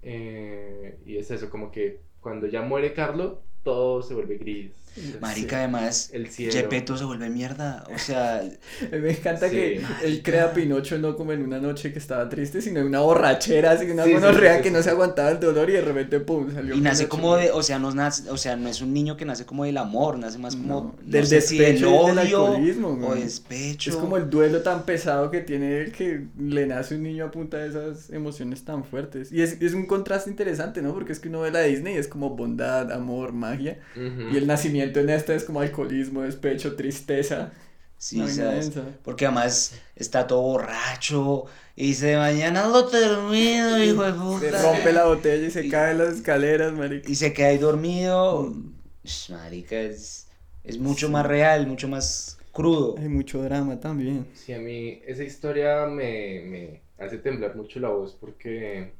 Eh, y es eso, como que cuando ya muere Carlos, todo se vuelve gris. Marica, además, El. Gepetto se vuelve mierda. O sea, Me encanta Sí. que él crea a Pinocho no como en una noche que estaba triste, sino en una borrachera, así una gonorrea sí, sí, que sí. no se aguantaba el dolor y de repente pum, salió y nace Pinocho. como de, o sea, no nace, o sea, no es un niño que nace como del amor, nace más como No, no del despecho del o despecho. Es como el duelo tan pesado que tiene él que le nace un niño a punta de esas emociones tan fuertes. Y es, es un contraste interesante, ¿no? Porque es que uno ve la Disney y es como bondad, amor, magia. Y el nacimiento en esta es como alcoholismo, despecho, tristeza. Sí, vaina ¿sabes? Porque además está todo borracho y dice, mañana lo termino, hijo de Se puta. rompe la botella y se Y- cae en las escaleras, marica. Y se queda ahí dormido. Mm. Sh, Marica, es, es mucho Sí. más real, mucho más crudo. Hay mucho drama también. Sí, a mí esa historia me, me hace temblar mucho la voz porque,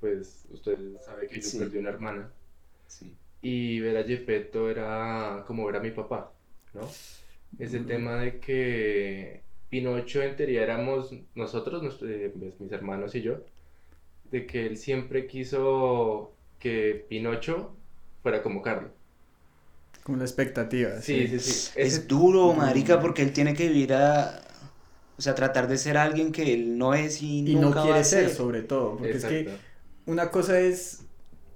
pues, usted sabe que yo Sí. perdí una hermana Sí. Y ver a Gepetto era como ver a mi papá, ¿no? Ese Mm. tema de que Pinocho en teoría éramos nosotros, nuestro- eh, pues, mis hermanos y yo, de que él siempre quiso que Pinocho fuera como Carlo. Como la expectativa. Sí, sí, sí. Es Ese- duro, marica, porque él tiene que vivir a... O sea, tratar de ser alguien que él no es y, Y no nunca va quiere a ser, ser. sobre todo. Porque es que una cosa es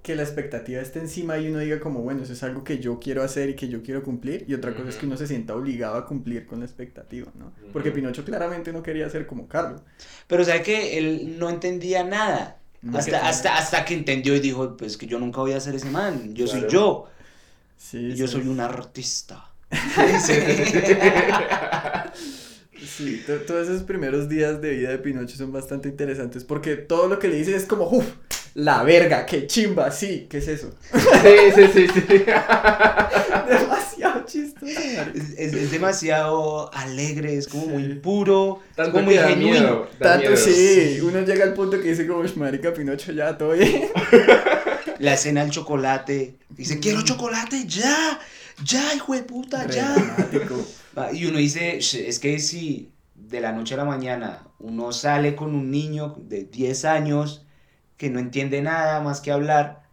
que la expectativa esté encima y uno diga como, bueno, eso es algo que yo quiero hacer y que yo quiero cumplir. Y otra cosa es que uno se sienta obligado a cumplir con la expectativa, ¿no? Porque Ujú. Pinocho claramente no quería ser como Carlos. Pero sabe que él no entendía nada. No hasta, quería. hasta, hasta que entendió y dijo, pues que yo nunca voy a ser ese man, yo soy Claro. yo, Sí, y yo sí. soy un artista. Sí, to- todos esos primeros días de vida de Pinocho son bastante interesantes porque todo lo que le dice es como, uff, la verga, qué chimba, sí, ¿qué es eso? Sí, sí, sí, sí. Demasiado chistoso. Es, es- es demasiado alegre, es como Sí. muy puro, es Tanto como muy genuino. miedo. da Tanto miedo. sí, uno llega al punto que dice como, "Ush, marica, Pinocho, ya, todo bien. La escena del chocolate, dice, Mm. quiero chocolate, ya, ya, hijo de puta, Re ya. dramático. Y uno dice, "Sh, es que si de la noche a la mañana uno sale con un niño de 10 años que no entiende nada más que hablar,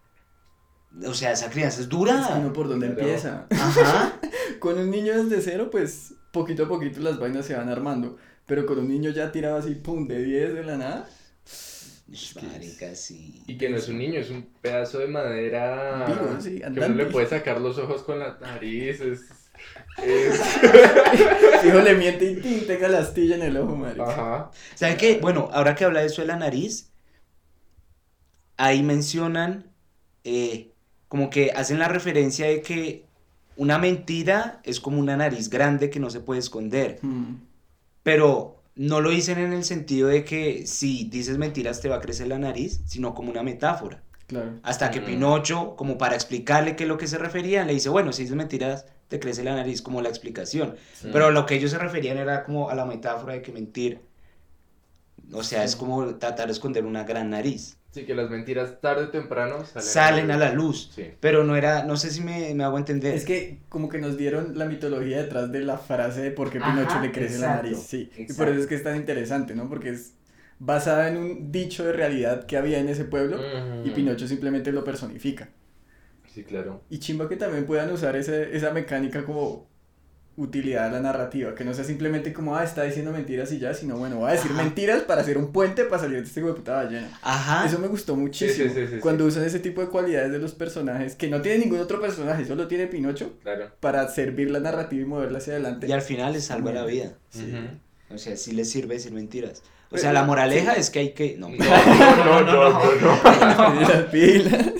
o sea, esa crianza es dura. Es que uno por dónde empieza. Ajá. Con un niño desde cero, pues, poquito a poquito las vainas se van armando. Pero con un niño ya tirado así, pum, de 10 de la nada. Ish, Marica, sí. Y que no es un niño, es un pedazo de madera. Vivo, sí, que uno andante. le puede sacar los ojos con la nariz. Es. es- Hijo, le miente y tenga la astilla en el ojo, marica. Ajá. ¿Sabe qué? Bueno, ahora que habla de eso de la nariz, ahí mencionan, eh, como que hacen la referencia de que una mentira es como una nariz grande que no se puede esconder. Mm, Pero no lo dicen en el sentido de que si dices mentiras te va a crecer la nariz, sino como una metáfora. claro. Hasta que Mm. Pinocho, como para explicarle qué es lo que se referían, le dice, bueno, si dices mentiras te crece la nariz como la explicación. Sí. Pero lo que ellos se referían era como a la metáfora de que mentir, o sea, es como tratar de esconder una gran nariz. Sí, que las mentiras tarde o temprano salen, Salen a la luz. Sí. Pero no era, no sé si me, me hago entender. Es que como que nos dieron la mitología detrás de la frase de por qué Ajá, Pinocho le crece la nariz. Sí, y por eso es que es tan interesante, ¿no? Porque es basada en un dicho de realidad que había en ese pueblo y. Pinocho simplemente lo personifica. Sí, claro. Y chimba que también puedan usar ese, esa mecánica como utilidad a la narrativa, que no sea simplemente como, ah, está diciendo mentiras y ya, sino bueno, voy a decir Ajá. mentiras para hacer un puente para salir de este hijo de puta ballena. Ajá. Eso me gustó muchísimo. sí, sí, sí, cuando usan ese tipo de cualidades de los personajes que no tiene ningún otro personaje, solo tiene Pinocho Claro. para servir la narrativa y moverla hacia adelante. Y al final les salva la vida. Sí. O sea, sí les sirve decir mentiras. O sea, la moraleja sí. es que hay que... No, No, no, no, no, no. Y las pilas.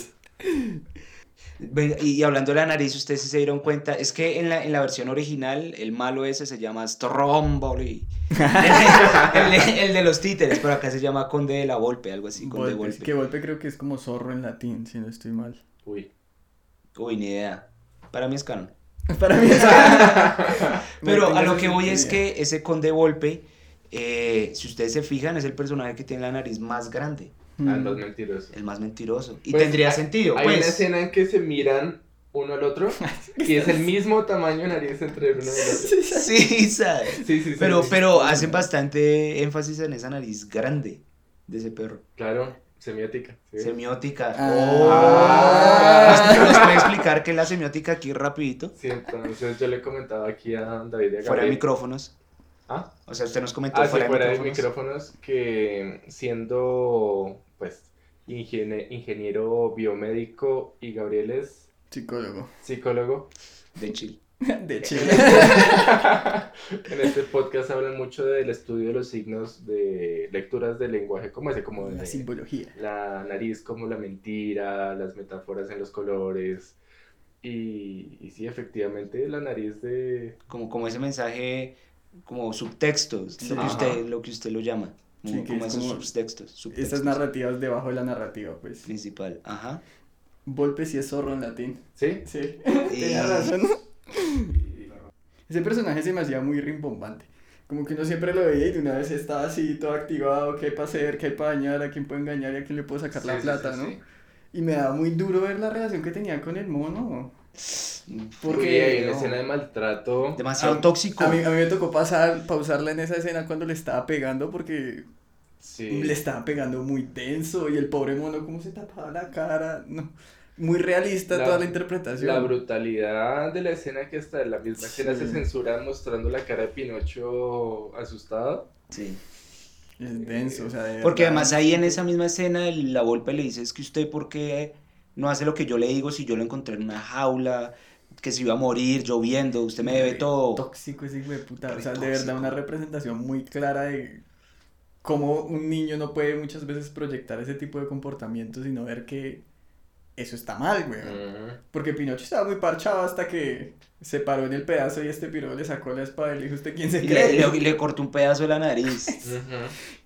Y, hablando de la nariz, ustedes sí se dieron cuenta, es que en la, en la versión original el malo ese se llama Stromboli. el, de- el de los títeres, pero acá se llama Conde de la Volpe, algo así, Conde de Volpe, Volpe. Que golpe creo que es como zorro en latín, si no estoy mal. Uy. Uy, ni idea. Para mí es canon. Para mí es Pero No a lo que voy es que ese Conde Volpe, eh, si ustedes se fijan, es el personaje que tiene la nariz más grande, Ah, Mm. los mentirosos. el más mentiroso. Y Pues, tendría hay- sentido, Hay una pues. escena en que se miran uno al otro y es el mismo tamaño de nariz entre uno y el otro. Sí, ¿sabes? Sí, sí, sí. Pero, sí. pero hacen bastante énfasis en esa nariz grande de ese perro. Claro, semiótica. sí. Semiótica. Ah. Oh. ¿Nos puede explicar qué es la semiótica aquí rapidito? Sí, entonces yo le comentaba aquí a David a Fuera de micrófonos. ¿Ah? O sea, usted nos comentó Ah, sí, fuera, fuera de de micrófonos. micrófonos que siendo pues ingenie- ingeniero biomédico y Gabriel es Psicólogo. psicólogo. De Chile. De Chile. en este podcast hablan mucho del estudio de los signos de lecturas del lenguaje como ese, como de La simbología. la nariz como la mentira, las metáforas en los colores. Y, y sí, efectivamente, la nariz de... Como, como ese mensaje, como subtextos, Sí. lo, que usted, lo que usted lo llama. Como, Sí, que como es esos como subtextos. subtextos Estas narrativas debajo de la narrativa, pues. Principal. Ajá. Volpe sí es zorro en latín. ¿Sí? Sí. Y- Tenía razón. Ese personaje se me hacía muy rimbombante. Como que uno siempre lo veía y de una vez estaba así, todo activado, qué hay para hacer, qué hay para dañar, a quién puede engañar y a quién le puedo sacar la Sí, plata, sí, ¿no? sí. Y me daba muy duro ver la relación que tenía con el mono. Porque Porque hay una no. escena de maltrato. Demasiado A- tóxico. A mí, a mí me tocó pasar, pausarla en esa escena cuando le estaba pegando porque Sí. le estaba pegando muy denso y el pobre mono cómo se tapaba la cara, no, muy realista La- toda la interpretación. La brutalidad de la escena que hasta en la misma escena se censura mostrando la cara de Pinocho asustado. Sí. Es denso, o sea, de Porque verdad. además ahí en esa misma escena la Volpe le dice, es que usted por qué no hace lo que yo le digo si yo lo encontré en una jaula, que se iba a morir lloviendo, usted me debe Re todo. Tóxico ese hijo de puta. O sea, de verdad una representación muy clara de cómo un niño no puede muchas veces proyectar ese tipo de comportamientos y no ver que eso está mal, güey. Mm. Porque Pinocho estaba muy parchado hasta que se paró en el pedazo y este piro le sacó la espada y le dijo, ¿usted quién se Y cree? le, le- le cortó un pedazo de la nariz. Ujú.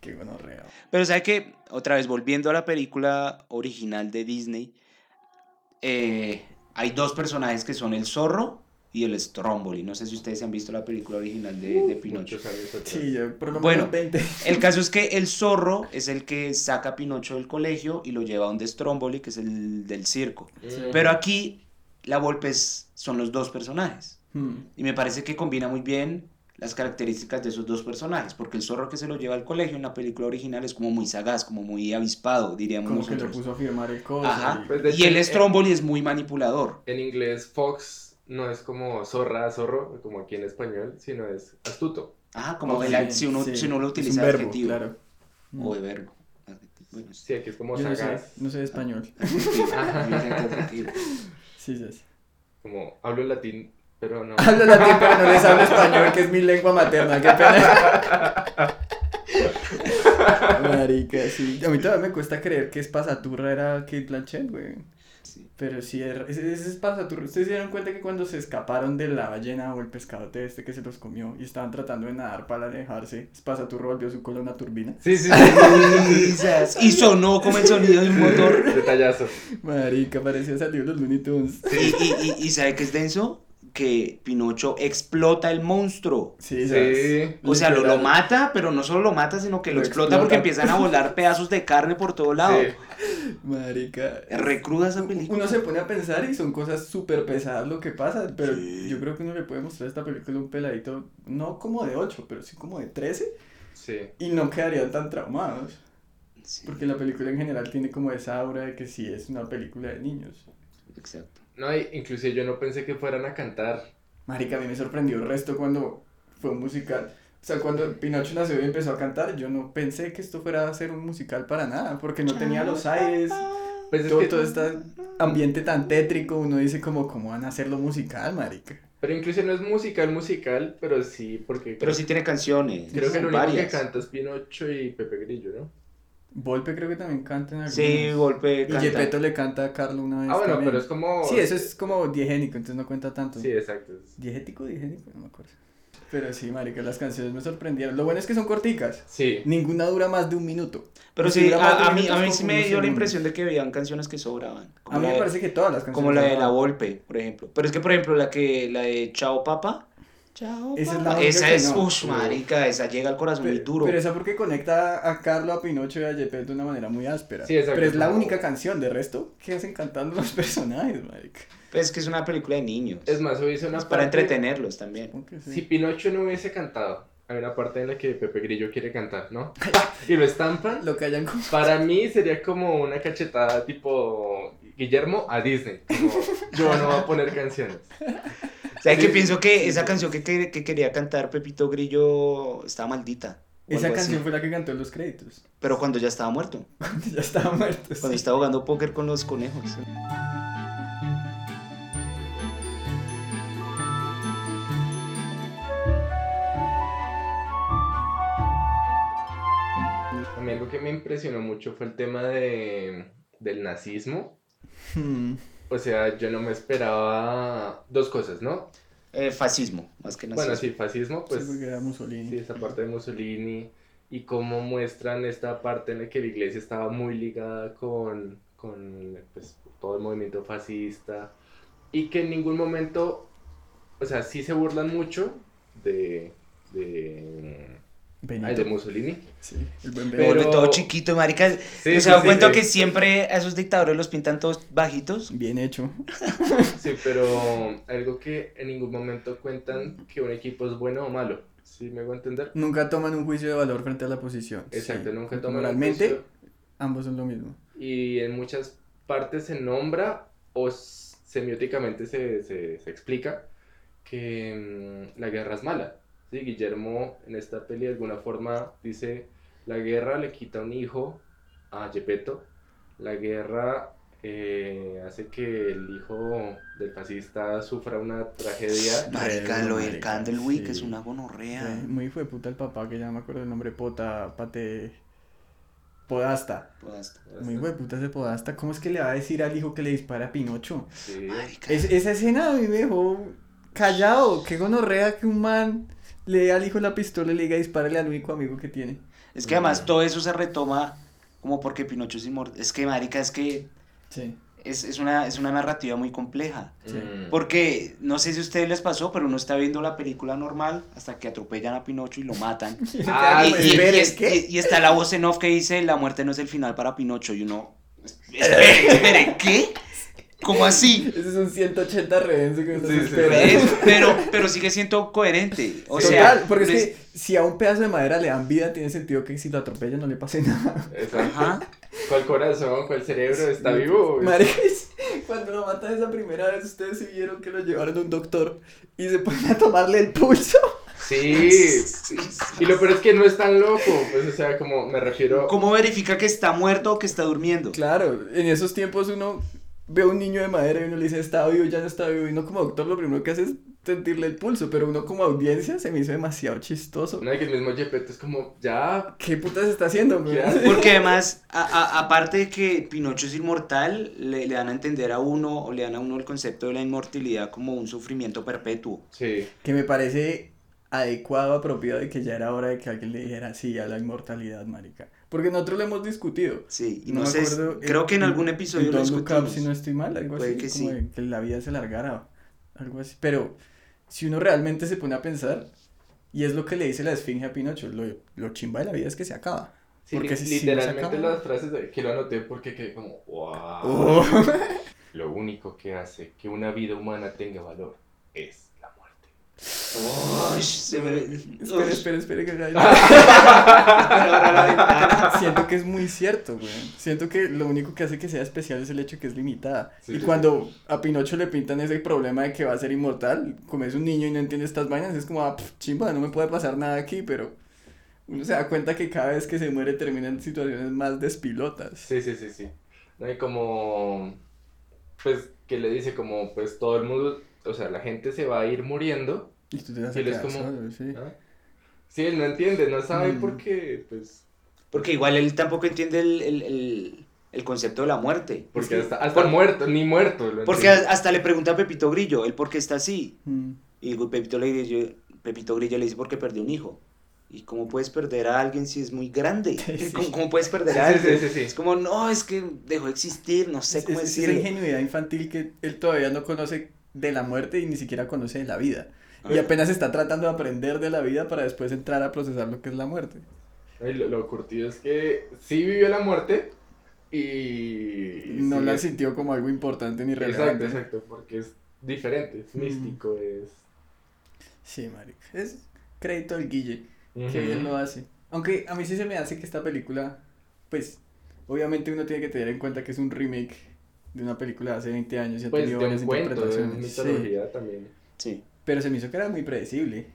Qué gonorrea. Pero sabe que, otra vez, volviendo a la película original de Disney, eh, hay dos personajes que son el zorro y el Stromboli. No sé si ustedes han visto la película original de, de Pinocho. Sí, lo menos Bueno. 20. El caso es que el zorro es el que saca a Pinocho del colegio y lo lleva a donde Stromboli, que es el del circo. Pero aquí la Volpe es- son los dos personajes. Hmm. Y me parece que combina muy bien las características de esos dos personajes, porque el zorro que se lo lleva al colegio en la película original es como muy sagaz, como muy avispado, diríamos Como que le puso a firmar el coso. Ajá. y- Pues Y el en- Stromboli es muy manipulador. En inglés, Fox no es como zorra, zorro, como aquí en español, sino es astuto. Ajá, como Sí, el- si, uno, sí. si uno lo Es un utiliza de verbo, adjetivo claro. o de verbo. Bueno, sí. Aquí es como Yo no sé, sagaz. no sé español. Adjetivo. Sí, sí. sí. Como hablo latín, pero no. Hablo latín, pero no les hablo español, que es mi lengua materna. Qué pena. Marica, sí. A mí todavía me cuesta creer que es pasaturra era Kate Blanchett, güey. Sí. Pero sí, era- ese, ese es pasaturra. ¿Ustedes se dieron cuenta que cuando se escaparon de la ballena o el pescadote este que se los comió y estaban tratando de nadar para alejarse, Spasaturra volvió su cola una turbina? Sí, sí, sí. Y sonó como el sonido de un motor. Detallazo. Marica, parecía salido los Looney Tunes. Y, y, y, y ¿sabe qué es denso? Que Pinocho explota el monstruo. Sí, Sí. O sea, lo, lo mata, pero no solo lo mata, sino que lo, Lo explota, explota. porque empiezan a volar pedazos de carne por todo lado. Sí. Marica. Recruda esa película. Uno se pone a pensar y son cosas súper pesadas lo que pasa, pero Sí. yo creo que uno le puede mostrar esta película a un peladito, no como de 8, pero sí como de 13, Sí. y no quedarían tan traumados, Sí, porque la película en general tiene como esa aura de que sí es una película de niños. exacto. No, y inclusive yo no pensé que fueran a cantar. Marica, a mí me sorprendió el resto cuando fue un musical. O sea, cuando Pinocho nació y empezó a cantar, yo no pensé que esto fuera a ser un musical para nada, porque no tenía los aires, Pues es todo, que, todo este ambiente tan tétrico, uno dice como, ¿cómo van a hacerlo musical, marica? pero inclusive no es musical, musical, pero sí, porque Pero sí tiene canciones. creo que el único varias. que canta es Pinocho y Pepe Grillo, ¿no? Volpe creo que también canta en algunos. Sí, golpe. Y canta. Gepetto le canta a Carlo una vez Ah, bueno, también. pero es como... Sí, eso es como diegénico, entonces no cuenta tanto. Sí, exacto. ¿Diegético o diegénico? No me acuerdo. Pero sí, marica, las canciones me sorprendieron. Lo bueno es que son corticas. Sí. Ninguna dura más de un minuto. Pero Y sí, a, a mí, a mí sí me dio la impresión de que habían canciones que sobraban. A mí me de- parece que todas las canciones Como la de La. Volpe, por ejemplo. Pero es que, por ejemplo, la que la de Chao Papa. Chao Esa es la Esa que es, no. uff, marica, esa llega al corazón muy Pe- duro. Pero esa porque conecta a Carlo, a Pinocho y a Gepetto de una manera muy áspera. Sí, exacto, Pero es la como- única canción, de resto, ¿qué hacen cantando los personajes, marica? Pues es que es una película de niños. Es más, hubiese una Es para parte- entretenerlos también. Que sí. Si Pinocho no hubiese cantado, hay una parte en la que Pepe Grillo quiere cantar, ¿no? Y lo estampan. Lo que hayan como... Para mí sería como una cachetada tipo Guillermo a Disney. Como, yo no voy a poner canciones. O sea, que pienso que esa canción que, que, que quería cantar Pepito Grillo estaba maldita. Esa así. canción fue la que cantó en los créditos. Pero cuando ya estaba muerto. ya estaba muerto. Cuando sí. estaba jugando póker con los conejos. A mí algo que me impresionó mucho fue el tema de, del nazismo. Hmm. O sea, yo no me esperaba dos cosas, ¿no? Eh, fascismo, más que nada. Bueno, sí, fascismo, pues sí, era Mussolini. sí, esa parte de Mussolini y cómo muestran esta parte en la que la iglesia estaba muy ligada con, con pues, todo el movimiento fascista y que en ningún momento, o sea, sí se burlan mucho de, de, Benito. ay, de Mussolini. Sí, el buen Me Pero- todo chiquito, marica. Sí, ¿Se sí, dan sí, cuenta sí. que siempre a esos dictadores los pintan todos bajitos? Bien hecho. Sí, pero algo que en ningún momento cuentan que un equipo es bueno o malo, ¿Sí me hago entender? Nunca toman un juicio de valor frente a la posición. Exacto, Sí. nunca toman un Moralmente, juicio. ambos son lo mismo. Y en muchas partes se nombra o semióticamente se, se, se explica que mm, la guerra es mala. ¿Sí? Guillermo en esta peli de alguna forma dice, la guerra le quita un hijo a Gepetto, la guerra eh, hace que el hijo del fascista sufra una tragedia. Marica, lo del Candlewick sí. es una gonorrea. Eh, Muy fue puta el papá, que ya no me acuerdo el nombre, Pota, Pate... Podasta. Pues, Muy fue puta ese Podasta. ¿Cómo es que le va a decir al hijo que le dispara a Pinocho? Sí. marica. Es- esa escena a mí me dejó callado. Qué gonorrea que un man le dé al hijo la pistola y le diga dispárale al único amigo que tiene. Es que además todo eso se retoma como porque Pinocho es inmortal. Es que, marica, es que Sí. es, es una, es una narrativa muy compleja. Sí. Mm. Porque no sé si a ustedes les pasó, pero uno está viendo la película normal hasta que atropellan a Pinocho y lo matan. Ah, y, y- y espere, es- ¿qué? y- y está la voz en off que dice la muerte no es el final para Pinocho y uno espere, espere, ¿qué? ¿Cómo así? Ese es un 180 redense que Sí, sí. esperando. ¿Ves? Pero, pero sigue siendo coherente. O Total, sea, porque es es- que si a un pedazo de madera le dan vida, tiene sentido que si lo atropella no le pase nada. Exacto. Ajá. ¿Cuál corazón, cuál cerebro está vivo? Marica, cuando lo matan esa primera vez, ustedes sí vieron que lo llevaron a un doctor y se ponen a tomarle el pulso. Sí. Y lo peor es que no es tan loco. Pues, o sea, como me refiero. ¿Cómo verifica que está muerto o que está durmiendo? Claro, en esos tiempos uno ve a un niño de madera y uno le dice está vivo, ya no está vivo, y uno como doctor lo primero que hace es sentirle el pulso, pero uno como audiencia se me hizo demasiado chistoso. No, y que el mismo Gepetto es como, ya. ¿Qué putas está haciendo. Porque además, a- a- aparte de que Pinocho es inmortal, le, le dan a entender a uno, o le dan a uno el concepto de la inmortalidad como un sufrimiento perpetuo. Sí. Que me parece adecuado, apropiado de que ya era hora de que alguien le dijera sí a la inmortalidad, marica. Porque nosotros lo hemos discutido. Sí, y No no, me sé, acuerdo, creo que en algún episodio en lo discutimos. si no estoy mal, algo Puede así, que como sí. que la vida se largara, algo así. Pero si uno realmente se pone a pensar, y es lo que le dice la esfinge a Pinocho, lo, lo chimba de la vida es que se acaba. Sí, Porque li- si- si no se literalmente acaba- las frases de- que lo anoté porque quedé como, wow. Oh. Lo único que hace que una vida humana tenga valor es la muerte. Uy, se me- espera, Uy, espera, espera, que la. Siento que es muy cierto, güey. Siento que lo único que hace que sea especial es el hecho que es limitada. Sí, y sí, cuando a Pinocho le pintan ese problema de que va a ser inmortal, como es un niño y no entiende estas vainas, es como, ah, chimba, no me puede pasar nada aquí, pero uno se da cuenta que cada vez que se muere termina en situaciones más despilotas. Sí, sí, sí, sí. No hay como, pues, que le dice como, pues todo el mundo, o sea, la gente se va a ir muriendo. Y tú te vas a quedar como- solo, sí. ¿ah? Sí, él no entiende, no sabe Mm. por qué, pues, Porque igual él tampoco entiende el, el- el- el concepto de la muerte. porque que- hasta, hasta por- muerto, ni muerto. lo Porque hasta le pregunta a Pepito Grillo, ¿él por qué está así? Mm. Y Pepito, le dice, Pepito Grillo le dice, porque perdió un hijo. ¿Y cómo puedes perder a alguien si es muy grande? Sí. ¿Cómo, cómo puedes perder Sí, a alguien? sí, sí, sí. Es como, no, es que dejó de existir, no sé Es, cómo es esa decirlo. ingenuidad infantil que él todavía no conoce de la muerte y ni siquiera conoce de la vida. Y apenas está tratando de aprender de la vida para después entrar a procesar lo que es la muerte. Lo, lo curtido es que sí vivió la muerte y... No sí la sintió como algo importante ni Exacto, relevante. exacto, porque es diferente, es Mm. místico, es... Sí, marica. Es crédito al Guille, que bien lo hace. Aunque a mí sí se me hace que esta película, pues, obviamente uno tiene que tener en cuenta que es un remake de una película de hace 20 años y ha Pues tenido de varias cuento, de interpretaciones. Sí, mitología también. Sí. Pero se me hizo que era muy predecible.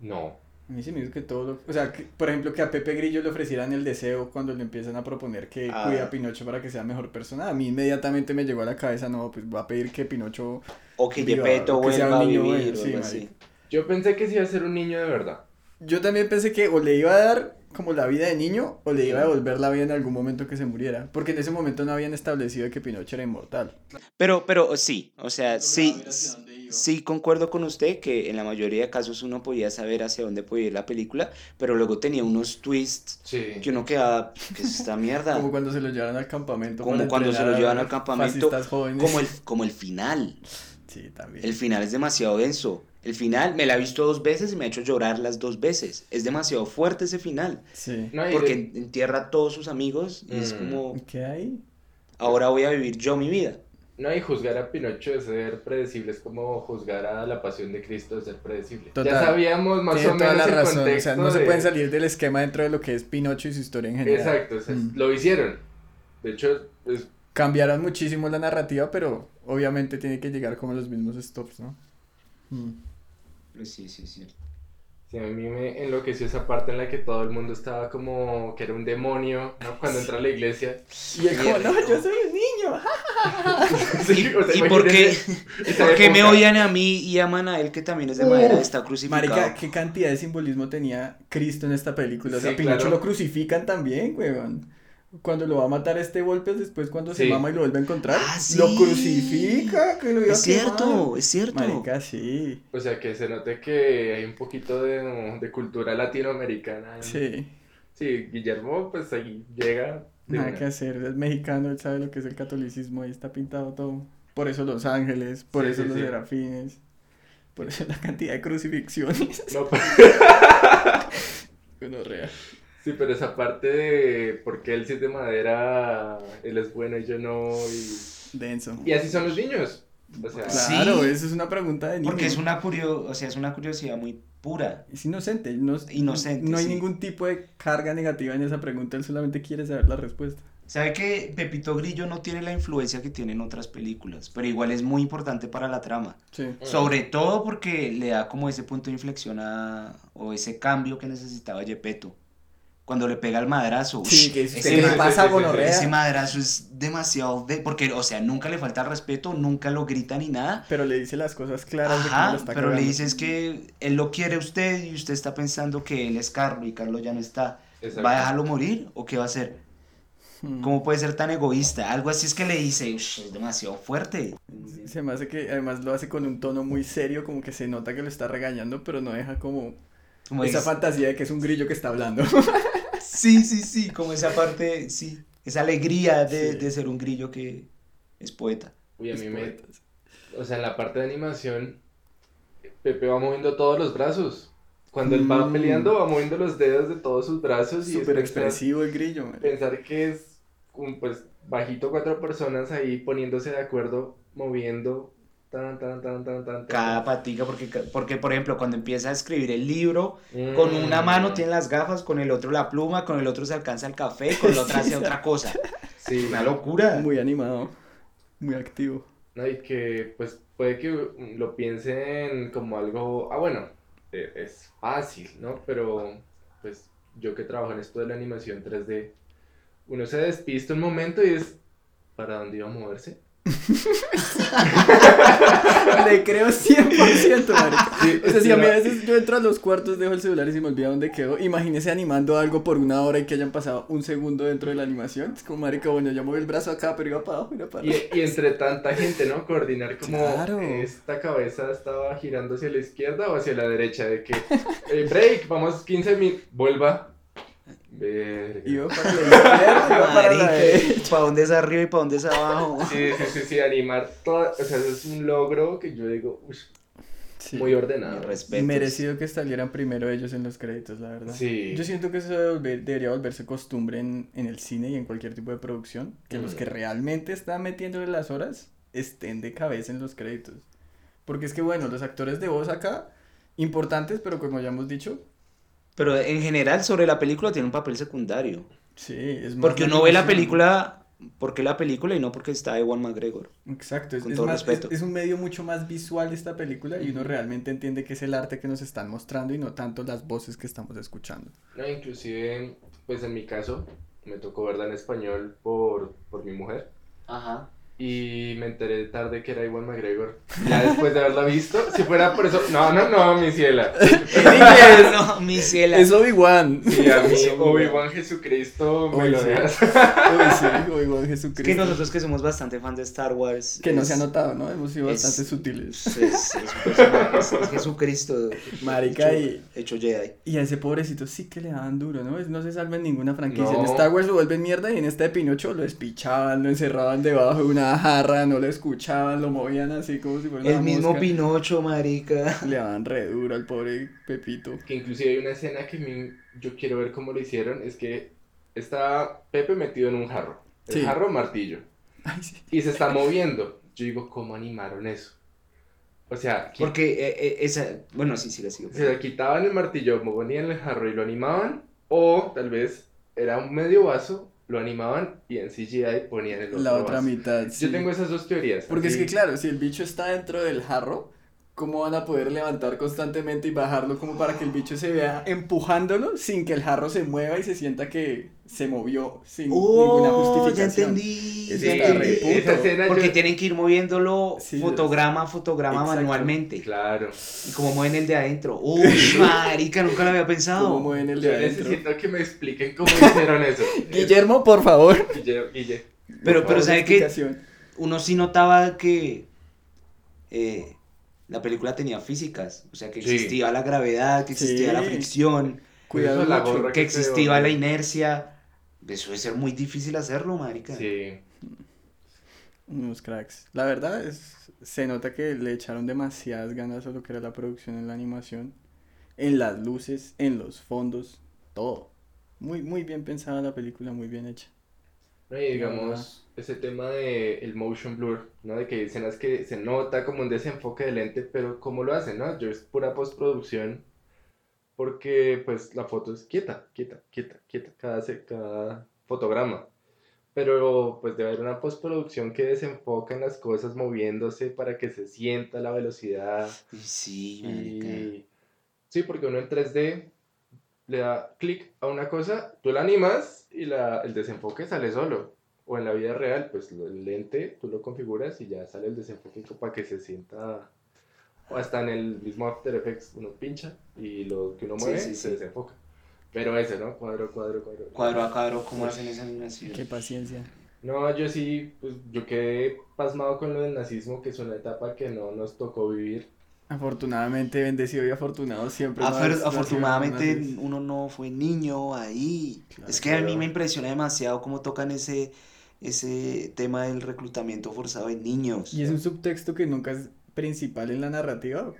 No. A mí se me hizo que todo lo... O sea, que, por ejemplo, que a Pepe Grillo le ofrecieran el deseo cuando le empiezan a proponer que Ah. cuida a Pinocho para que sea mejor persona. A mí inmediatamente me llegó a la cabeza, no, pues va a pedir que Pinocho... O que Gepetto vuelva a vivir bueno, o sí, marica. así. Yo pensé que sí iba a ser un niño de verdad. Yo también pensé que o le iba a dar como la vida de niño o le iba a devolver la vida en algún momento que se muriera. Porque en ese momento no habían establecido que Pinocho era inmortal. Pero, pero sí, o sea, sí, sí concuerdo con usted que en la mayoría de casos uno podía saber hacia dónde podía ir la película, pero luego tenía unos twists Sí. que uno quedaba, ¿qué es esta mierda? Como cuando se lo llevaron al campamento. Como cuando se lo llevan al campamento. Como el, como el final. Sí, también. El final es demasiado denso. El final me la he visto dos veces y me ha hecho llorar las dos veces. Es demasiado fuerte ese final. Sí. No, Porque de- en- entierra a todos sus amigos y es Mm. como, ¿Qué hay? ahora voy a vivir yo mi vida. No, y juzgar a Pinocho de ser predecible es como juzgar a la pasión de Cristo de ser predecible. Total. Ya sabíamos más Tiene o toda menos la el razón. O contexto sea, no se de- pueden salir del esquema dentro de lo que es Pinocho y su historia en general. Exacto, o sea, Mm. lo hicieron. De hecho, es Cambiaron muchísimo la narrativa, pero obviamente tiene que llegar como a los mismos stops, ¿no? Mm. Pues sí, sí, sí. Sí, a mí me enloqueció esa parte en la que todo el mundo estaba como que era un demonio, ¿no? Cuando entra a la iglesia. Y es como, no, yo soy un niño. Sí, o sea, ¿Y por qué, por qué me odian a mí y aman a él que también es de madera? Está crucificado. Marica, qué cantidad de simbolismo tenía Cristo en esta película. O sea, Sí, Pinocho claro. lo crucifican también, weón. Cuando lo va a matar este golpes, después cuando se mama y lo vuelve a encontrar, Ah, sí. lo crucifica, que lo iba Es a quemar. cierto, es cierto. Marica, sí. O sea, que se note que hay un poquito de, de cultura latinoamericana. en- Sí. Sí, Guillermo, pues ahí llega. Nada una. que hacer, es mexicano, él sabe lo que es el catolicismo, ahí está pintado todo. Por eso los ángeles, por Sí, eso sí, los sí. serafines, por eso la cantidad de crucifixiones. No, pues, Gonorrea. Sí, pero esa parte de por qué él sí es de madera, él es bueno y yo no. Y, Denso. y así son los niños. O sea, Sí. Claro, eso es una pregunta de niño. Porque es una, curio o sea, es una curiosidad muy pura. Es inocente, no, Inocente, no hay sí. ningún tipo de carga negativa en esa pregunta, él solamente quiere saber la respuesta. ¿Sabe que Pepito Grillo no tiene la influencia que tienen otras películas? Pero igual es muy importante para la trama. Sí. Sobre todo porque le da como ese punto de inflexión a, o ese cambio que necesitaba Gepetto. Cuando le pega el madrazo. Sí, ush, que ese, madrazo es demasiado... De, porque, o sea, nunca le falta el respeto, nunca lo grita ni nada. Pero le dice las cosas claras de cómo lo está pero le cagando. dices que él lo quiere a usted y usted está pensando que él es Carlos y Carlos ya no está. ¿Va a dejarlo morir o qué va a hacer? Hmm. ¿Cómo puede ser tan egoísta? Algo así es que le dice, "Ush, es demasiado fuerte. Se me hace que además lo hace con un tono muy serio, como que se nota que lo está regañando, pero no deja como Como esa es- fantasía de que es un grillo que está hablando. Sí, sí, sí, como esa parte, sí, esa alegría de, Sí. de ser un grillo que es poeta. Uy, a mí me. O sea, en la parte de animación, Pepe va moviendo todos los brazos. Cuando él va Mm. peleando, va moviendo los dedos de todos sus brazos y Súper pensar- expresivo el grillo. man. Pensar que es un, pues, bajito cuatro personas ahí poniéndose de acuerdo, moviendo. Tan, tan, tan, tan, tan, tan. Cada patica, porque, porque por ejemplo, cuando empieza a escribir el libro, Mm. con una mano tiene las gafas, con el otro la pluma, con el otro se alcanza el café, con la otra hace otra cosa. Sí, Una locura. Muy animado, muy activo. No, y que pues puede que mm, lo piensen como algo, ah bueno, eh, es fácil, ¿no? Pero pues yo que trabajo en esto de la animación 3D, uno se despista un momento y es, ¿para dónde iba a moverse? Le creo 100%, marica. Sí, O sea, si a mí a veces yo entro a los cuartos, dejo el celular y se me olvida dónde quedó, imagínese animando algo por una hora y que hayan pasado un segundo dentro de la animación. Es como, marica, bueno, ya moví el brazo acá, pero iba para abajo, iba para Y, entre tanta gente, ¿no? Coordinar como Claro. esta cabeza estaba girando hacia la izquierda o hacia la derecha, de que, eh, break, vamos 15 minutos, vuelva. Verga. Iba para la izquierda, iba para la derecha. ¿para dónde es arriba y para dónde es abajo? Sí, sí, sí, sí, animar todo, o sea, eso es un logro que yo digo, uy, Sí. muy ordenado. Respetos. Merecido que salieran primero ellos en los créditos, la verdad. Sí. Yo siento que eso debe volver- debería volverse costumbre en, en el cine y en cualquier tipo de producción, que los Mm. que realmente están metiéndole las horas estén de cabeza en los créditos. Porque es que, bueno, los actores de voz acá, importantes, pero como ya hemos dicho, Pero en general sobre la película tiene un papel secundario. sí, es más Porque uno ve la película porque la película y no porque está Ewan McGregor. Exacto, es, con es todo más- es- respeto. es un medio mucho más visual esta película y uno realmente entiende que es el arte que nos están mostrando y no tanto las voces que estamos escuchando. No, inclusive, pues en mi caso, me tocó verla en español por, por mi mujer. Ajá. Y me enteré tarde que era Iwan McGregor. Ya después de haberla visto, si fuera por eso. No, no, no, mi ciela. no, mi ciela. Es Obi-Wan. Sí, a mí, Eso, Obi-Wan Jesucristo me lo sí. sí, Obi-Wan Es Jesucristo. que nosotros que somos bastante fan de Star Wars. Que no es- se ha notado, ¿no? Hemos sido es- bastante sutiles. Es, es un personaje, es- es Jesucristo. Marica, hecho, y- hecho Jedi. Y a ese pobrecito sí que le daban duro, ¿no? Es- No se salva en ninguna franquicia. En. Star Wars lo vuelven mierda y en esta de Pinocho lo despichaban, lo encerraban debajo de una jarra, no lo escuchaban, lo movían así como si fuera una El mismo mosca. Pinocho, marica. Le daban re duro al pobre Pepito. Que inclusive hay una escena que mi- yo quiero ver cómo lo hicieron. Es que está Pepe metido en un jarro. El Sí. jarro martillo. Ay, sí. Y se está moviendo. yo digo, ¿cómo animaron eso? O sea, Porque eh, eh, esa. Bueno, sí, sí, la sigo. se le quitaban el martillo, ponían el jarro y lo animaban, o tal vez era un medio vaso, lo animaban y en CGI ponían el otro La otra vaso. mitad. sí. Yo tengo esas dos teorías. Porque es que claro, si el bicho está dentro del jarro, ¿cómo van a poder levantar constantemente y bajarlo como para que el bicho se vea empujándolo sin que el jarro se mueva y se sienta que se movió sin ninguna Oh, ya justificación? entendí. Eso ya está entendí. re escena Porque yo- tienen que ir moviéndolo Sí, fotograma a fotograma Exacto. manualmente. Claro. Y como mueven el de adentro. Uy, marica, nunca lo había pensado. ¿Cómo mueven el de Yo adentro? necesito que me expliquen cómo hicieron eso. Guillermo, por favor. Guille, Guille. Pero, Por pero ¿sabe qué? Uno sí notaba que eh, la película tenía físicas. O sea, que Sí. existía la gravedad, que existía Sí. la fricción, Cuidado Eso, la mucho. gorra que existía la inercia. Eso debe ser muy difícil hacerlo, marica. Sí. Unos cracks. La verdad es, se nota que le echaron demasiadas ganas a lo que era la producción en la animación, en las luces, en los fondos, todo. Muy, muy bien pensada la película, muy bien hecha. No, y digamos, ese tema de el motion blur, ¿no? De que hay escenas que se nota como un desenfoque de lente, pero ¿cómo lo hacen, no? Yo es pura postproducción, porque pues la foto es quieta, quieta, quieta, quieta, cada, cada fotograma. Pero pues debe haber una postproducción que desenfoca en las cosas moviéndose para que se sienta la velocidad. Sí. Y sí, porque uno en 3D le da clic a una cosa, tú la animas y la, el desenfoque sale solo. O en la vida real, pues el lente tú lo configuras y ya sale el desenfoque para que se sienta. O hasta en el mismo After Effects uno pincha y lo que uno Sí, mueve sí, se sí. desenfoca. Pero ese, ¿no? Cuadro, cuadro, cuadro. Cuadro a cuadro, ¿cómo hacen esa animación? Qué paciencia. No, yo sí, pues yo quedé pasmado con lo del nazismo, que es una etapa que no nos tocó vivir. Afortunadamente, bendecido y afortunado siempre. Afer- más nació afortunadamente uno no fue niño ahí. Claro. es que a mí me impresiona demasiado cómo tocan ese, ese tema del reclutamiento forzado de niños. Y es un subtexto que nunca es principal en la narrativa,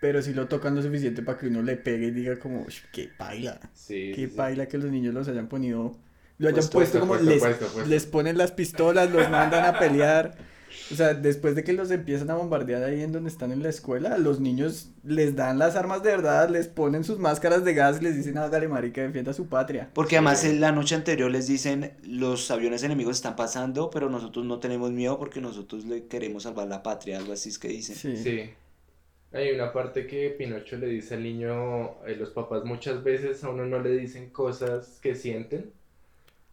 pero sí lo tocan lo suficiente para que uno le pegue y diga como, "Ush, qué paila, Sí, qué sí, sí. paila que los niños los hayan ponido, lo hayan Puesto, puesto, como puesto, les, puesto, puesto. les ponen las pistolas, los mandan a pelear. O sea, después de que los empiezan a bombardear ahí en donde están en la escuela, los niños les dan las armas de verdad, les ponen sus máscaras de gas y les dicen, hágale marica, defienda su patria. Porque además en la noche anterior les dicen, los aviones enemigos están pasando, pero nosotros no tenemos miedo porque nosotros le queremos salvar la patria, algo así es que dicen. Sí. Sí. Hay una parte que Pinocho le dice al niño, eh, los papás muchas veces a uno no le dicen cosas que sienten.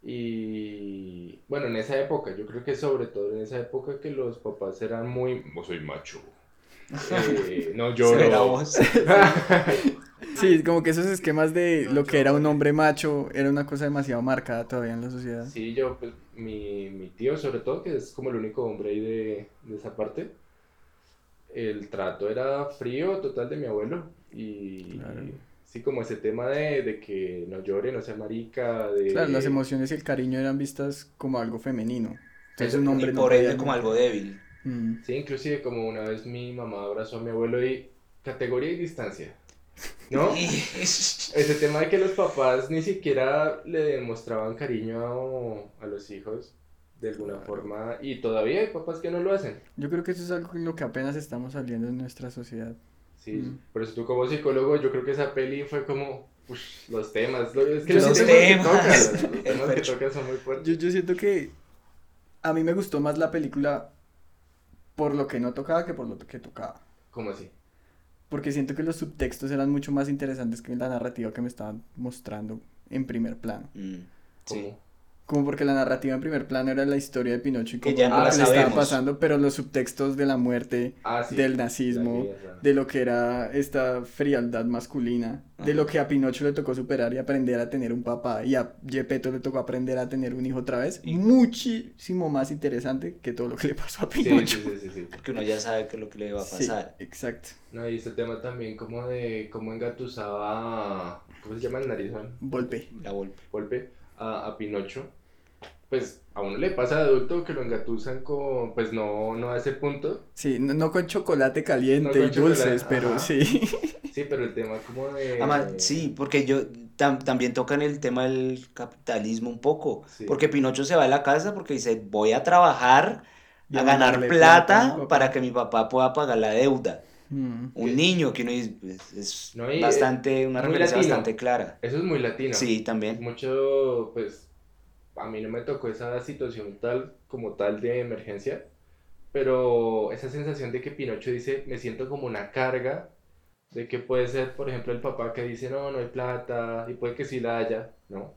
Y bueno, en esa época, yo creo que sobre todo en esa época que los papás eran muy, no soy macho, eh, no lloro. Sí, como que esos esquemas de lo que era un hombre macho era una cosa demasiado marcada todavía en la sociedad. Sí, yo, pues, mi, mi tío sobre todo, que es como el único hombre ahí de, de esa parte, el trato era frío total de mi abuelo. Y Claro. Sí, como ese tema de, de que no llore, no sea marica, de... Claro, las emociones y el cariño eran vistas como algo femenino. Entonces un Y hombre no por ende como algo débil. Mm. Sí, inclusive como una vez mi mamá abrazó a mi abuelo y categoría y distancia. ¿No? Ese tema de que los papás ni siquiera le demostraban cariño a, a los hijos de alguna forma y todavía hay papás que no lo hacen. Yo creo que eso es algo en lo que apenas estamos saliendo en nuestra sociedad. Sí, Mm. por eso tú como psicólogo yo creo que esa peli fue como ush, los temas, es que Los los, temas que temas. tocan, los temas que tocan son muy fuertes. Yo, yo siento que a mí me gustó más la película por lo que no tocaba que por lo que tocaba. ¿Cómo así? Porque siento que los subtextos eran mucho más interesantes que la narrativa que me estaban mostrando en primer plano. Mm, sí. Como porque la narrativa en primer plano era la historia de Pinocho y Que cómo ya no lo la que le estaba pasando, pero los subtextos de la muerte, Ah, sí. del nazismo, de lo que era esta frialdad masculina, de lo que a Pinocho le tocó superar y aprender a tener un papá y a Gepetto le tocó aprender a tener un hijo otra vez, Y- muchísimo más interesante que todo lo que le pasó a Pinocho. sí, sí, sí, sí. Porque uno ya sabe qué es lo que le va a Sí, pasar. exacto. No, y este tema también como de cómo engatusaba, ¿cómo se llama el narizón? Volpe. La golpe. Golpe a, a Pinocho. Pues a uno le pasa de adulto que lo engatusan con, pues no, no a ese punto. Sí, no, no con chocolate caliente No y con dulces, pero ajá. sí. Sí, pero el tema como de... Además, sí, porque yo tam- también tocan el tema del capitalismo un poco. Sí. Porque Pinocho se va a la casa porque dice, voy a trabajar a ganar plata a mi papá. para que mi papá pueda pagar la deuda. Mm. Un Que- niño que uno dice, es, es No, eh, bastante, una referencia latino. bastante clara. Eso es muy latino. Sí, también. Mucho, pues, a mí no me tocó esa situación tal como tal de emergencia, pero esa sensación de que Pinocho dice, me siento como una carga, de que puede ser, por ejemplo, el papá que dice, no, no hay plata, y puede que sí la haya, ¿no?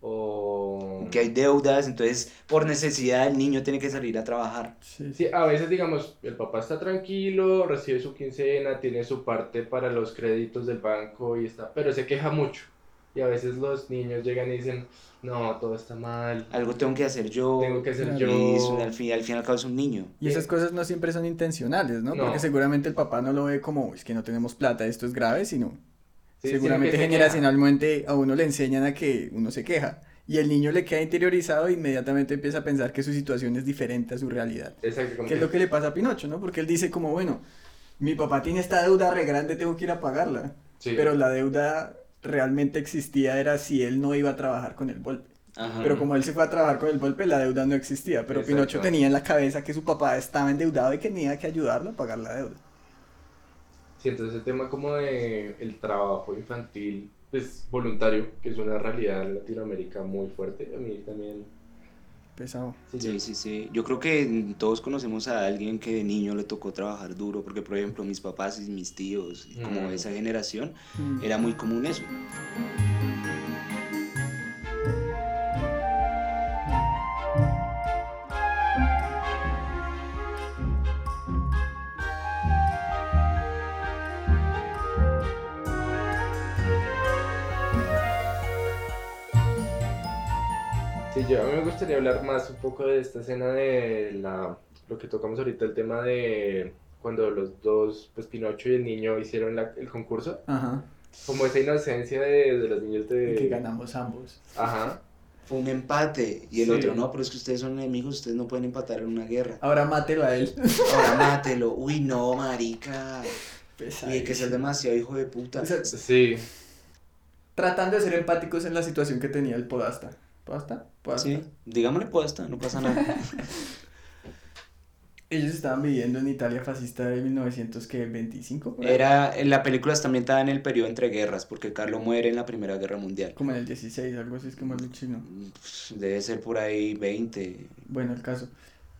O... Que hay deudas, entonces por necesidad el niño tiene que salir a trabajar. Sí, sí. Sí, a veces, digamos, el papá está tranquilo, recibe su quincena, tiene su parte para los créditos del banco y está, pero se queja mucho. Y a veces los niños llegan y dicen, no, todo está mal, Algo tengo que hacer yo. tengo que hacer Claro. yo. Y eso, al, fin, al fin y al cabo es un niño. Y esas cosas no siempre son intencionales, ¿no? No. Porque seguramente el papá no lo ve como, es que no tenemos plata, esto es grave, sino Sí, seguramente sino que se generacionalmente a uno le enseñan a que uno se queja. Y el niño le queda interiorizado e inmediatamente empieza a pensar que su situación es diferente a su realidad. Exacto, Que es lo que le pasa a Pinocho, ¿no? Porque él dice como, bueno, mi papá tiene esta deuda re grande, tengo que ir a pagarla. sí. Pero la deuda realmente existía era si él no iba a trabajar con el golpe. Ajá. Pero como él se fue a trabajar con el golpe, la deuda no existía. Pero Exacto. Pinocho tenía en la cabeza que su papá estaba endeudado y que tenía que ayudarlo a pagar la deuda. Sí, entonces el tema como de el trabajo infantil, pues voluntario, que es una realidad en Latinoamérica muy fuerte, a mí también. Pesado. Sí, Sí, sí, sí. Yo creo que todos conocemos a alguien que de niño le tocó trabajar duro, porque por ejemplo mis papás y mis tíos, y como Mm. esa generación, Mm. era muy común eso. Yo a mí me gustaría hablar más un poco de esta escena de la, lo que tocamos ahorita, el tema de cuando los dos, pues Pinocho y el niño hicieron la- el concurso, Ajá. como esa inocencia de, de los niños de... Y que ganamos ambos. Ajá. Fue un empate. Y el Sí. otro, no, pero es que ustedes son enemigos, ustedes no pueden empatar en una guerra. Ahora mátelo a él. Ahora mátelo. Uy, no, marica. Pesado. Uy, hay que ser demasiado hijo de puta. O sea, Sí, tratando de ser empáticos en la situación que tenía el podasta. ¿Podasta? ¿Podasta? Sí, digámosle puesta, no pasa nada. Ellos estaban viviendo en Italia fascista de 1925. por ahí. Era, en la película también estaba en el periodo entre guerras, porque Carlos muere en la Primera Guerra Mundial. Como en el 16, algo así es como el chino. Debe ser por ahí 20. Bueno, el caso.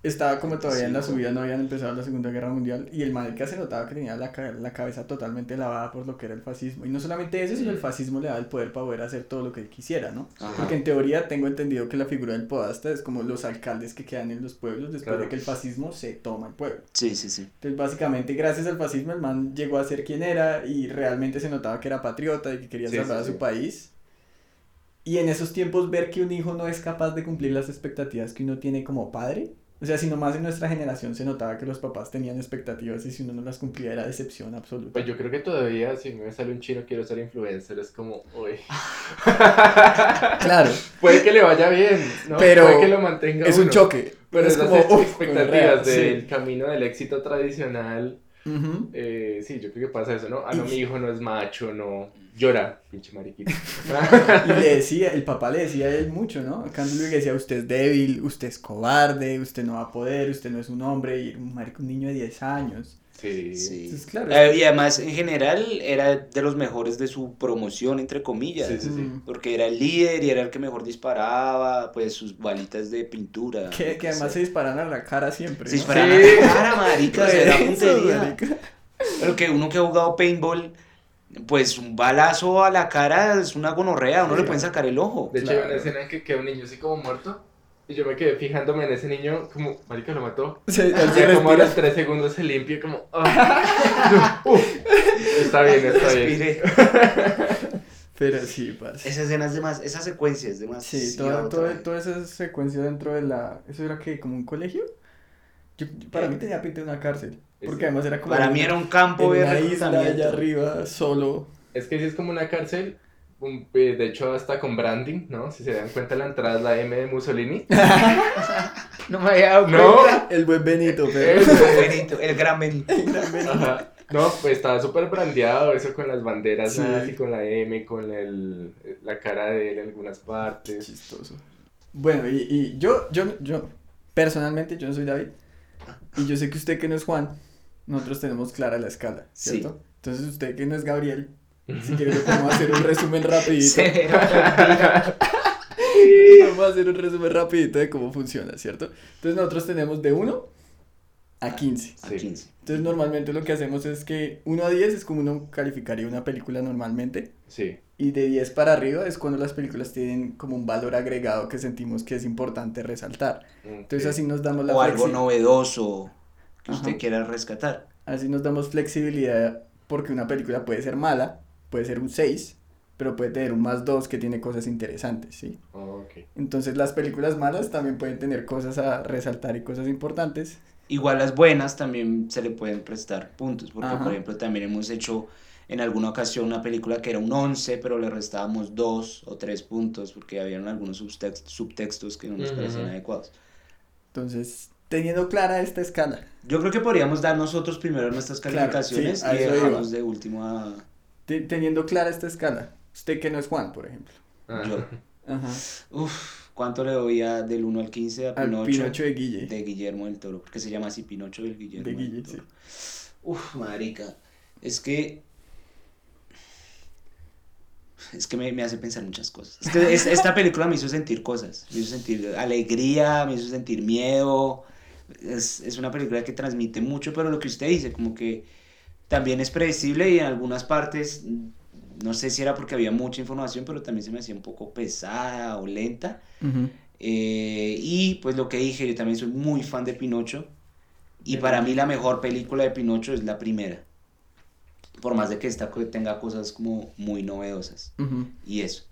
Estaba como todavía en la subida, no habían empezado la Segunda Guerra Mundial y el marica se notaba que tenía la, la cabeza totalmente lavada por lo que era el fascismo. Y no solamente eso, sino el fascismo le daba el poder para poder hacer todo lo que quisiera, ¿no? Ajá. Porque en teoría tengo entendido que la figura del podasta es como los alcaldes que quedan en los pueblos después Claro. de que el fascismo se toma el pueblo. Sí, sí, sí. Entonces, básicamente, gracias al fascismo, el man llegó a ser quien era y realmente se notaba que era patriota y que quería Sí, salvar sí, a su país. Y en esos tiempos, ver que un hijo no es capaz de cumplir las expectativas que uno tiene como padre. O sea, si nomás en nuestra generación se notaba que los papás tenían expectativas y si uno no las cumplía era decepción absoluta. pues yo creo que todavía si me sale un chino quiero ser influencer, es como, uy. Claro, Puede que le vaya bien, ¿no? Pero Puede que lo mantenga es un choque. Pero es esas como, expectativas del camino del éxito tradicional, Ujú. eh, sí, yo creo que pasa eso, ¿no? Ah, no, Y- mi hijo no es macho, no llora, pinche mariquita. Y le decía, el papá le decía a él mucho, ¿no? Cambio le decía, usted es débil, usted es cobarde, usted no va a poder, usted no es un hombre, y un marico, un niño de 10 años. Sí. Sí. Entonces, claro. Eh, y además, en general, era de los mejores de su promoción, entre comillas. Sí, sí, sí. Mm. Porque era el líder y era el que mejor disparaba, pues sus balitas de pintura. Que, además se disparan a la cara siempre. Se ¿no? disparan Sí. a la cara, marica, o sea, era puntería. Pero que uno que ha jugado paintball, pues un balazo a la cara es una gonorrea, uno Sí, le pueden sacar el ojo. De hecho, hay una escena en que queda un niño así como muerto. Y yo me quedé fijándome en ese niño, como, marica, lo mató. Se sea, como a los tres segundos se limpia, como, ah. Uf, está bien, está bien. Pero sí, parce. Esa escena es demasiado, esa secuencia es demasiado. Sí, toda, toda, toda esa secuencia dentro de la... ¿Eso era que como un colegio? Yo, para mí tenía pinta de una cárcel. Porque Sí. además era como... Para mí era un campo en de una isla allá arriba, solo. Es que sí es como una cárcel, de hecho hasta con branding, ¿no? Si se dan cuenta la entrada es la M de Mussolini. No me había dado No. cuenta. El buen Benito, pero... El Benito, el gran Benito. Gran Benito. Ajá. No, pues estaba súper brandeado eso con las banderas Sí. nazi, con la M, con el, la cara de él en algunas partes. Chistoso. Bueno, y, y yo, yo, yo, personalmente, yo no soy David, Y yo sé que usted que no es Juan, nosotros tenemos clara la escala, Sí. ¿cierto? Entonces usted que no es Gabriel, si quiere le podemos hacer un resumen rapidito. Severo. Vamos a hacer un resumen rapidito de cómo funciona, ¿cierto? Entonces nosotros tenemos de 1 a 15. A Sí. 15. Entonces normalmente lo que hacemos es que 1 a 10 es como uno calificaría una película normalmente. Sí. Y de 10 para arriba es cuando las películas tienen como un valor agregado que sentimos que es importante resaltar. Entonces así nos damos la O algo novedoso que usted quiera rescatar. Así nos damos flexibilidad porque una película puede ser mala, puede ser un 6, pero puede tener un más 2 que tiene cosas interesantes, ¿sí? Ok. Entonces las películas malas también pueden tener cosas a resaltar y cosas importantes. Igual las buenas también se le pueden prestar puntos, porque Ajá. por ejemplo también hemos hecho en alguna ocasión una película que era un 11, pero le restábamos 2 o 3 puntos porque habían algunos subtext- subtextos que no nos Ujú. parecían adecuados. Entonces, teniendo clara esta escala, Yo creo que podríamos dar nosotros primero nuestras Claro, calificaciones sí, a y dejamos de último a... te- teniendo clara esta escala, usted que no es Juan, por ejemplo. Ah, Yo. Ajá. Uf, ¿cuánto le doy a, del 1 al 15 a Al Pinocho? Pinocho de Guille. de Guillermo del Toro, porque se llama así Pinocho del Guillermo De del Guille, Toro. sí. Uf, marica, es que es que me, me hace pensar muchas cosas. Es que es- esta película me hizo sentir cosas, me hizo sentir alegría, me hizo sentir miedo. Es, es una película que transmite mucho, pero lo que usted dice, como que también es predecible y en algunas partes, no sé si era porque había mucha información, pero también se me hacía un poco pesada o lenta. Eh, y pues lo que dije, yo también soy muy fan de Pinocho. Y De para mí la mejor película de Pinocho es la primera. Por más de que esta tenga cosas como muy novedosas. Y eso.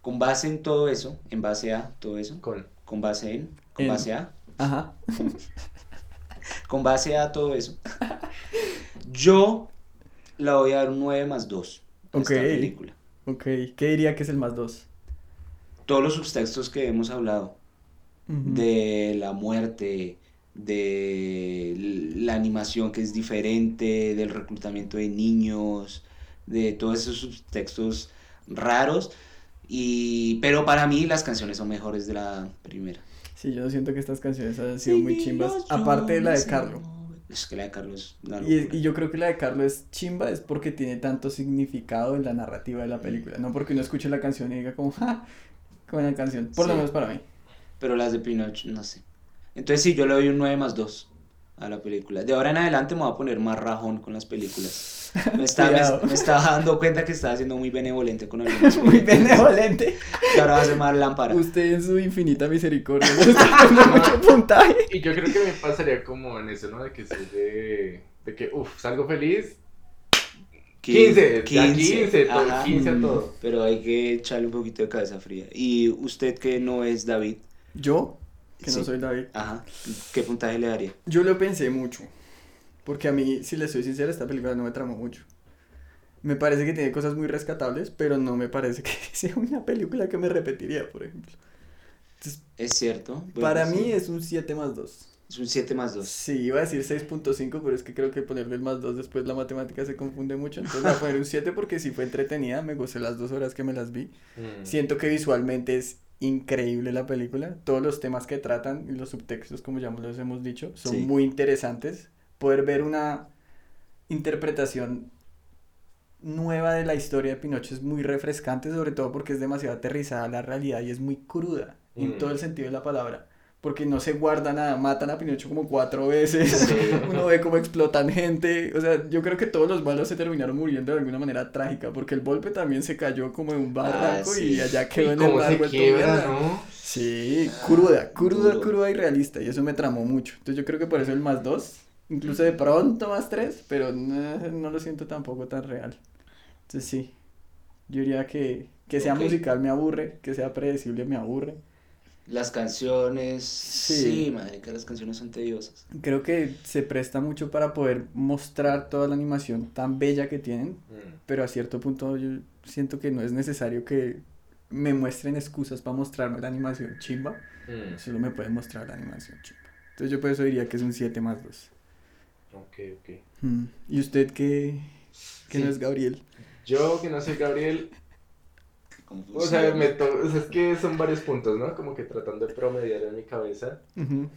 Con base en todo eso, en base a todo eso, Con. con base en, con En. base a, Ajá. con base a todo eso, yo la voy a dar un 9 más 2 a esta película. Ok. ¿Qué diría que es el más 2? Todos los subtextos que hemos hablado, de la muerte, de la animación que es diferente, del reclutamiento de niños, de todos esos subtextos raros. Y, pero para mí las canciones son mejores de la primera. Sí, yo siento que estas canciones han sido muy chimbas. Aparte de la de Carlos. Es que la de Carlos Y, yo creo que la de Carlos es chimba es porque tiene tanto significado en la narrativa de la película. No porque uno escuche la canción y diga como, ja, qué buena canción. Por lo menos para mí. Pero las de Pinocho, no sé. Entonces sí, yo le doy un 9 más 2 a la película. De ahora en adelante me voy a poner más rajón con las películas. Me, está- me- me estaba dando cuenta que estaba siendo muy benevolente con algunas Muy benevolente. Y ahora va a ser más lámpara. Usted en su infinita misericordia está poniendo mucho puntaje. Y yo creo que me pasaría como en eso, ¿no? De que soy de. De que, uff, salgo feliz. 15, ya 15, todo, ajá. 15 a todo. Pero hay que echarle un poquito de cabeza fría. Y usted que no es David, Yo, que no Sí. soy David, ajá, ¿qué puntaje le daría? yo lo pensé mucho. Porque a mí, si le soy sincero, esta película no me tramó mucho. Me parece que tiene cosas muy rescatables, pero no me parece que sea una película que me repetiría, por ejemplo. Entonces, Es cierto. bueno, para sí. mí es un 7 más 2. es un 7 más 2. Sí, iba a decir 6.5, pero es que creo que ponerle el más 2 después la matemática se confunde mucho. Entonces voy a poner un 7 porque sí fue entretenida, me gocé las dos horas que me las vi. Mm. Siento que visualmente es increíble la película. Todos los temas que tratan y los subtextos, como ya los hemos dicho, son Sí. muy interesantes. Poder ver una interpretación nueva de la historia de Pinocho es muy refrescante, sobre todo porque es demasiado aterrizada a la realidad y es muy cruda en Mm. todo el sentido de la palabra. Porque no se guarda nada, matan a Pinocho como cuatro veces, Sí. uno ve cómo explotan gente, o sea, yo creo que todos los malos se terminaron muriendo de alguna manera trágica, porque el golpe también se cayó como en un barranco Ah, sí. y allá quedó Y en el. ¿no? Sí, cruda, cruda, Duro. cruda y realista, y eso me tramó mucho. Entonces yo creo que por eso el más dos, incluso de pronto más tres, pero no, no lo siento tampoco tan real. Entonces sí, yo diría que que sea musical me aburre, que sea predecible me aburre. Las canciones. Sí. Sí, madre, que las canciones son tediosas. Creo que se presta mucho para poder mostrar toda la animación tan bella que tienen, Mm. pero a cierto punto yo siento que no es necesario que me muestren excusas para mostrarme la animación chimba, Mm. solo me pueden mostrar la animación chimba. Entonces yo por eso diría que es un 7 más 2. Ok, ok. Mm. ¿Y usted qué, que no es Gabriel? Yo que no soy Gabriel, Confusión. o sea, me to- o sea, es que son varios puntos, ¿no? Como que tratando de promediar en mi cabeza. Ujú.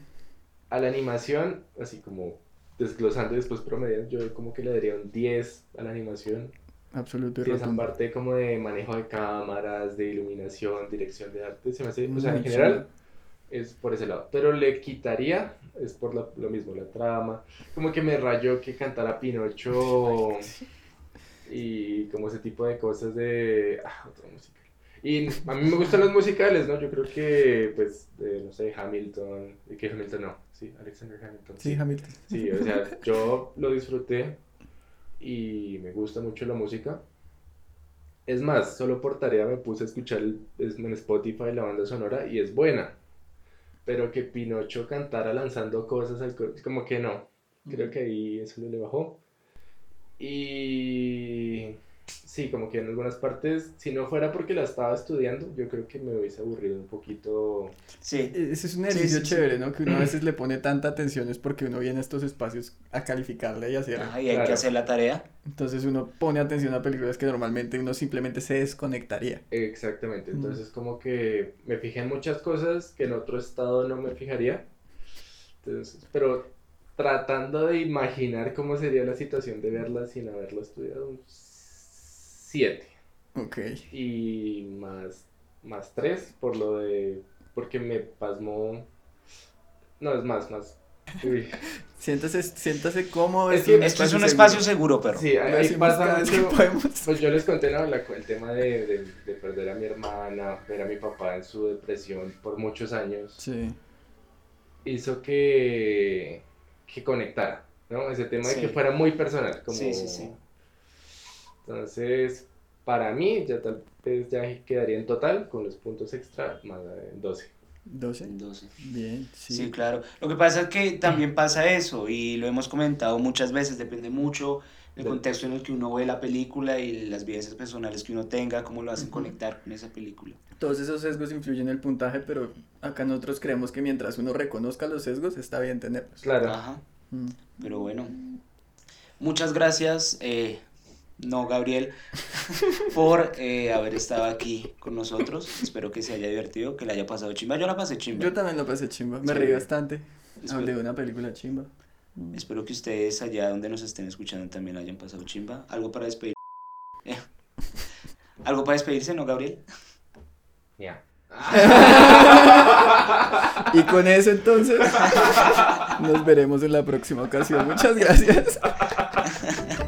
a la animación, así como desglosando y después promediando, yo como que le daría un 10 a la animación. Absoluto y esa parte como de manejo de cámaras, de iluminación, dirección de arte, se me hace, o sea, en general es por ese lado. Pero le quitaría, es por la- lo mismo, la trama. Como que me rayó que cantara Pinocho y como ese tipo de cosas de... Ah, otra música. Y a mí me gustan los musicales, ¿no? Yo creo que, pues, eh, no sé, Hamilton, que Hamilton no, sí, Alexander Hamilton. Sí, Hamilton. Sí, o sea, yo lo disfruté y me gusta mucho la música. Es más, solo por tarea me puse a escuchar el- en Spotify la banda sonora y es buena. Pero que Pinocho cantara lanzando cosas, al co- como que no. Creo que ahí eso le bajó. Y sí, como que en algunas partes, si no fuera porque la estaba estudiando, yo creo que me hubiese aburrido un poquito. Sí, Ese es un Sí, ejercicio sí, sí. chévere, ¿no? Que uno a veces le pone tanta atención es porque uno viene a estos espacios a calificarle y hacer. Ajá, y hay que Claro. hacer la tarea. Entonces uno pone atención a películas que normalmente uno simplemente se desconectaría. Exactamente, Mm. entonces como que me fijé en muchas cosas que en otro estado no me fijaría. Entonces, pero tratando de imaginar cómo sería la situación de verla sin haberlo estudiado, un 7 Ok. y más más 3 por lo de porque me pasmó no es más más uy. Siéntase, siéntase cómodo. Es esto que Esto es un seguro. espacio seguro, perro. Sí, ahí pasa mucho-. Pues yo les conté ¿no? La- el tema de, de- de perder a mi hermana, ver a mi papá en su depresión por muchos años, Sí. hizo que, que conectara, ¿no? Ese tema Sí. de que fuera muy personal. Como... Sí, sí, sí. Entonces, para mí, ya tal vez ya quedaría en total con los puntos extra más eh, 12. 12. 12. Bien, sí. Sí, claro. Lo que pasa es que también pasa eso, y lo hemos comentado muchas veces, depende mucho del Del- contexto en el que uno ve la película y las vivencias personales que uno tenga, cómo lo hacen conectar con esa película. Todos esos sesgos influyen en el puntaje, pero acá nosotros creemos que mientras uno reconozca los sesgos, está bien tenerlos. Claro. Ajá, Mm. pero bueno. Muchas gracias, eh, no Gabriel, por eh, haber estado aquí con nosotros. Espero que se haya divertido, que le haya pasado chimba. Yo la pasé chimba. Yo también lo pasé chimba. Me Sí. reí bastante. Espero- Hablé de una película chimba. Mm. Espero que ustedes allá donde nos estén escuchando también la hayan pasado chimba. ¿Algo para despedir? Eh, ¿Algo para despedirse, no, Gabriel? Ya. Y con eso entonces nos veremos en la próxima ocasión. Muchas gracias.